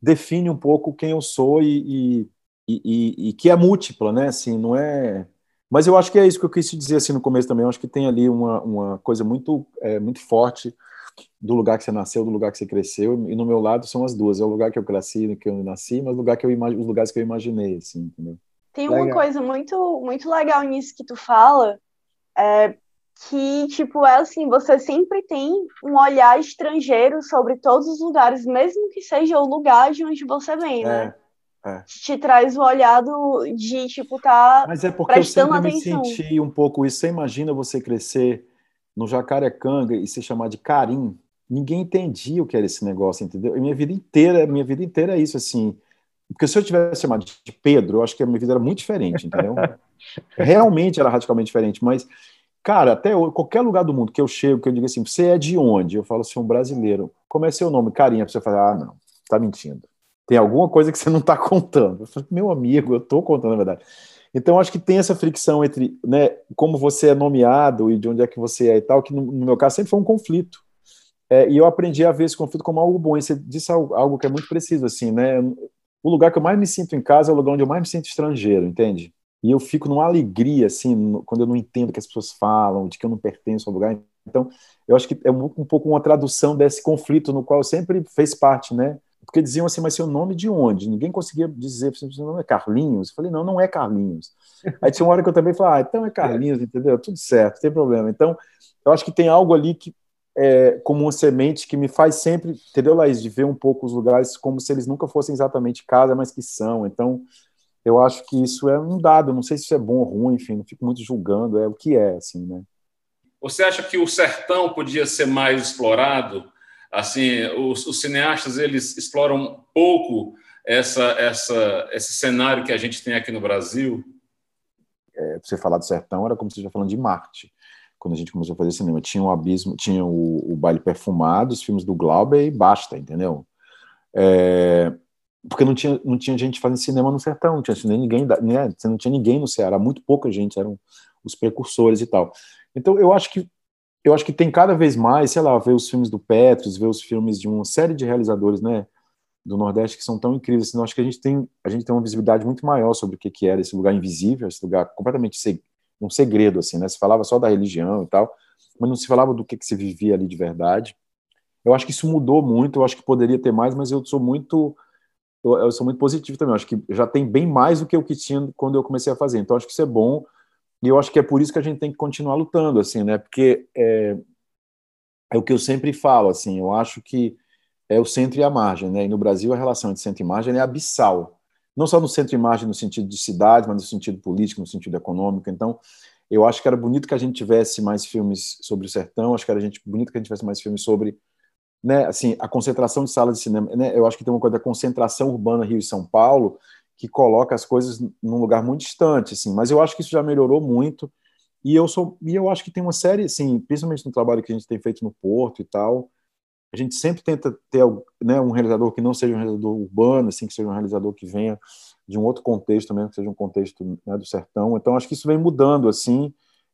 define um pouco quem eu sou e, e, e, e que é múltipla, né? Assim, não é mas eu acho que é isso que eu quis dizer assim no começo também. Eu acho que tem ali uma, uma coisa muito, é, muito forte do lugar que você nasceu, do lugar que você cresceu. E no meu lado são as duas. É o lugar que eu cresci, que eu nasci, mas o lugar que eu os lugares que eu imaginei, assim, entendeu? Tem uma legal. coisa muito, muito legal nisso que tu fala, é, que, tipo, é assim, você sempre tem um olhar estrangeiro sobre todos os lugares, mesmo que seja o lugar de onde você vem, né? é. É. Te traz o olhado de, tipo, tá Mas é porque eu sempre atenção. me senti um pouco isso. Você imagina você crescer no Jacarecanga e se chamar de Carim. Ninguém entendia o que era esse negócio, entendeu? E minha vida inteira, minha vida inteira é isso, assim. Porque se eu tivesse chamado de Pedro, eu acho que a minha vida era muito diferente, entendeu? *laughs* Realmente era radicalmente diferente, mas Cara, até qualquer lugar do mundo que eu chego, que eu digo assim, você é de onde? Eu falo assim, um brasileiro. Como é seu nome? Carinha. A pessoa fala, ah, não, tá mentindo tem alguma coisa que você não está *laughs* contando. Eu falei, meu amigo, eu estou contando a verdade. Então, acho que tem essa fricção entre né, como você é nomeado e de onde é que você é e tal, que no, meu caso sempre foi um conflito. É, e eu aprendi a ver esse conflito como algo bom. E você disse algo, algo, que é muito preciso, assim, né? O lugar que eu mais me sinto em casa é o lugar onde eu mais me sinto estrangeiro, entende? E eu fico numa alegria, assim, no, quando eu não entendo o que as pessoas falam, de que eu não pertenço ao lugar. Então, eu acho que é um, um pouco uma tradução desse conflito no qual eu sempre fez parte, né? Porque diziam assim, mas seu nome de onde? Ninguém conseguia dizer, seu nome é Carlinhos? Eu falei, não, não é Carlinhos. *laughs* Aí tinha uma hora que eu também falei, ah, então é Carlinhos, entendeu? Tudo certo, não tem problema. Então, eu acho que tem algo ali que, é, como uma semente que me faz sempre, entendeu, Laís, de ver um pouco os lugares como se eles nunca fossem exatamente casa, mas que são. Então, eu acho que isso é um dado, não sei se isso é bom ou ruim, enfim, não fico muito julgando, é o que é, assim, né? Você acha que o sertão podia ser mais explorado? Assim os, os, cineastas eles exploram pouco essa, essa, esse cenário que a gente tem aqui no Brasil. É, você falar do sertão era como se estivesse falando de Marte. Quando a gente começou a fazer cinema, tinha o abismo, tinha o, o baile perfumado, os filmes do Glauber e basta, entendeu? É, porque não tinha, não tinha gente fazendo cinema no sertão, não tinha nem ninguém, né, não tinha ninguém no Ceará, muito pouca gente, eram os precursores e tal. Então eu acho que eu acho que tem cada vez mais, sei lá, ver os filmes do Petros, ver os filmes de uma série de realizadores, né, do Nordeste que são tão incríveis. Assim, acho que a gente tem a gente tem uma visibilidade muito maior sobre o que que era esse lugar invisível, esse lugar completamente seg um segredo assim, né? Se falava só da religião e tal, mas não se falava do que que se vivia ali de verdade. Eu acho que isso mudou muito. Eu acho que poderia ter mais, mas eu sou muito eu sou muito positivo também. Eu acho que já tem bem mais do que o que tinha quando eu comecei a fazer. Então acho que isso é bom e eu acho que é por isso que a gente tem que continuar lutando, assim, né? Porque é, é o que eu sempre falo, assim, eu acho que é o centro e a margem, né? E no Brasil a relação entre centro e margem é abissal. não só no centro-imagem no sentido de cidade, mas no sentido político, no sentido econômico. Então, eu acho que era bonito que a gente tivesse mais filmes sobre o sertão, acho que era gente, bonito que a gente tivesse mais filmes sobre né, assim, a concentração de salas de cinema. Né, eu acho que tem uma coisa da concentração urbana Rio e São Paulo que coloca as coisas num lugar muito distante, assim, mas eu acho que isso já melhorou muito. E eu sou e eu acho que tem uma série, assim, principalmente no trabalho que a gente tem feito no Porto e tal, a gente sempre tenta ter né, um realizador que não seja um realizador urbano, assim, que seja um realizador que venha de um outro contexto mesmo, que seja um contexto né, do sertão. Então, acho que isso vem mudando, assim,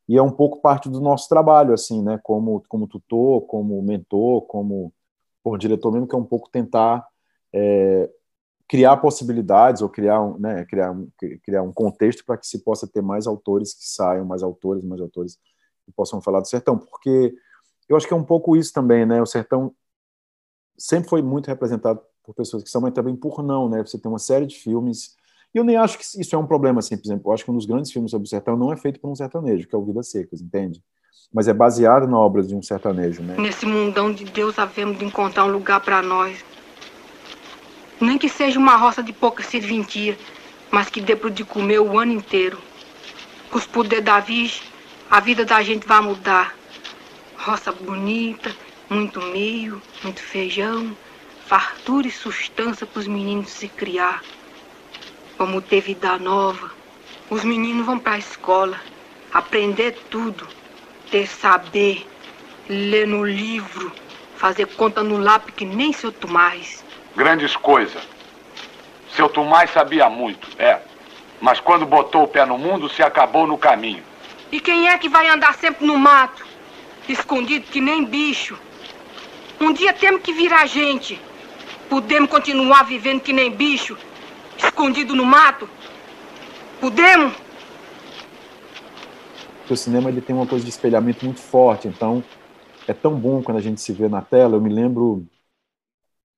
e é um pouco parte do nosso trabalho, assim, né, como, como tutor, como mentor, como por diretor mesmo, que é um pouco tentar é, criar possibilidades ou criar né, criar um, criar um contexto para que se possa ter mais autores que saiam, mais autores, mais autores que possam falar do sertão, porque eu acho que é um pouco isso também, né, o sertão sempre foi muito representado por pessoas que são, mas também por não, né? Você tem uma série de filmes. E eu nem acho que isso é um problema, assim, por exemplo. Eu acho que um dos grandes filmes sobre o sertão não é feito por um sertanejo, que é o Vidas Secas, entende? Mas é baseado na obra de um sertanejo, né? Nesse mundão de Deus havemos de encontrar um lugar para nós. Nem que seja uma roça de pouca serventia, mas que dê pro de comer o ano inteiro. Com os poderes da Virgem, a vida da gente vai mudar. Roça bonita, muito milho, muito feijão, fartura e sustância para os meninos se criar. Como ter vida nova, os meninos vão para a escola, aprender tudo, ter saber, ler no livro, fazer conta no lápis que nem seu Tomás. Grandes coisas. Seu Tomás sabia muito, é. Mas quando botou o pé no mundo, se acabou no caminho. E quem é que vai andar sempre no mato, escondido que nem bicho? Um dia temos que virar gente. Podemos continuar vivendo que nem bicho, escondido no mato? Podemos? O cinema ele tem uma coisa de espelhamento muito forte, então é tão bom quando a gente se vê na tela. Eu me lembro,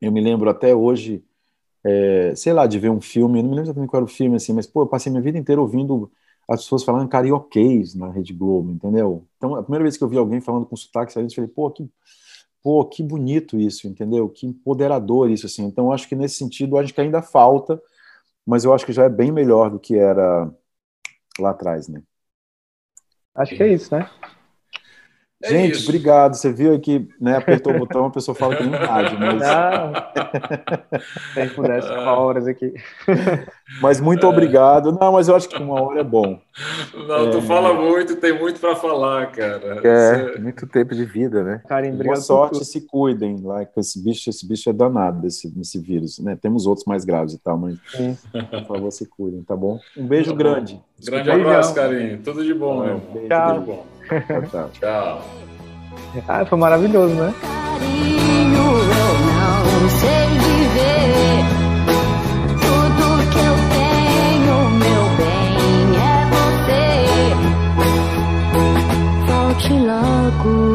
eu me lembro até hoje, é, sei lá, de ver um filme. Não me lembro exatamente qual era o filme assim, mas pô, eu passei minha vida inteira ouvindo as pessoas falando carioquês na Rede Globo, entendeu? Então, a primeira vez que eu vi alguém falando com sotaque, eu falei, pô, que pô, que bonito isso, entendeu? Que empoderador isso, assim. Então, acho que nesse sentido, acho que ainda falta, mas eu acho que já é bem melhor do que era lá atrás, né? Acho que é isso, né? É Gente, isso. obrigado. Você viu aqui, né? Apertou o botão, a pessoa fala que nem rádio, mas. Não. Se pudesse ficar horas aqui. *laughs* Mas muito obrigado. Não, mas eu acho que uma hora é bom. Não, é... tu fala muito, tem muito para falar, cara. É, Você... muito tempo de vida, né? Karim, Boa sorte, se cuidem lá com esse bicho. Esse bicho é danado, esse, esse vírus, né? Temos outros mais graves e tal, mas Sim. por favor, se cuidem, tá bom? Um beijo tá grande. Grande abraço, Karim. Tudo de bom, meu. Tchau. Tudo de bom. *laughs* Tchau. Tchau. Ah, foi maravilhoso, né? Carinho, eu não sei viver. Tudo que eu tenho, meu bem, é você. Volte logo,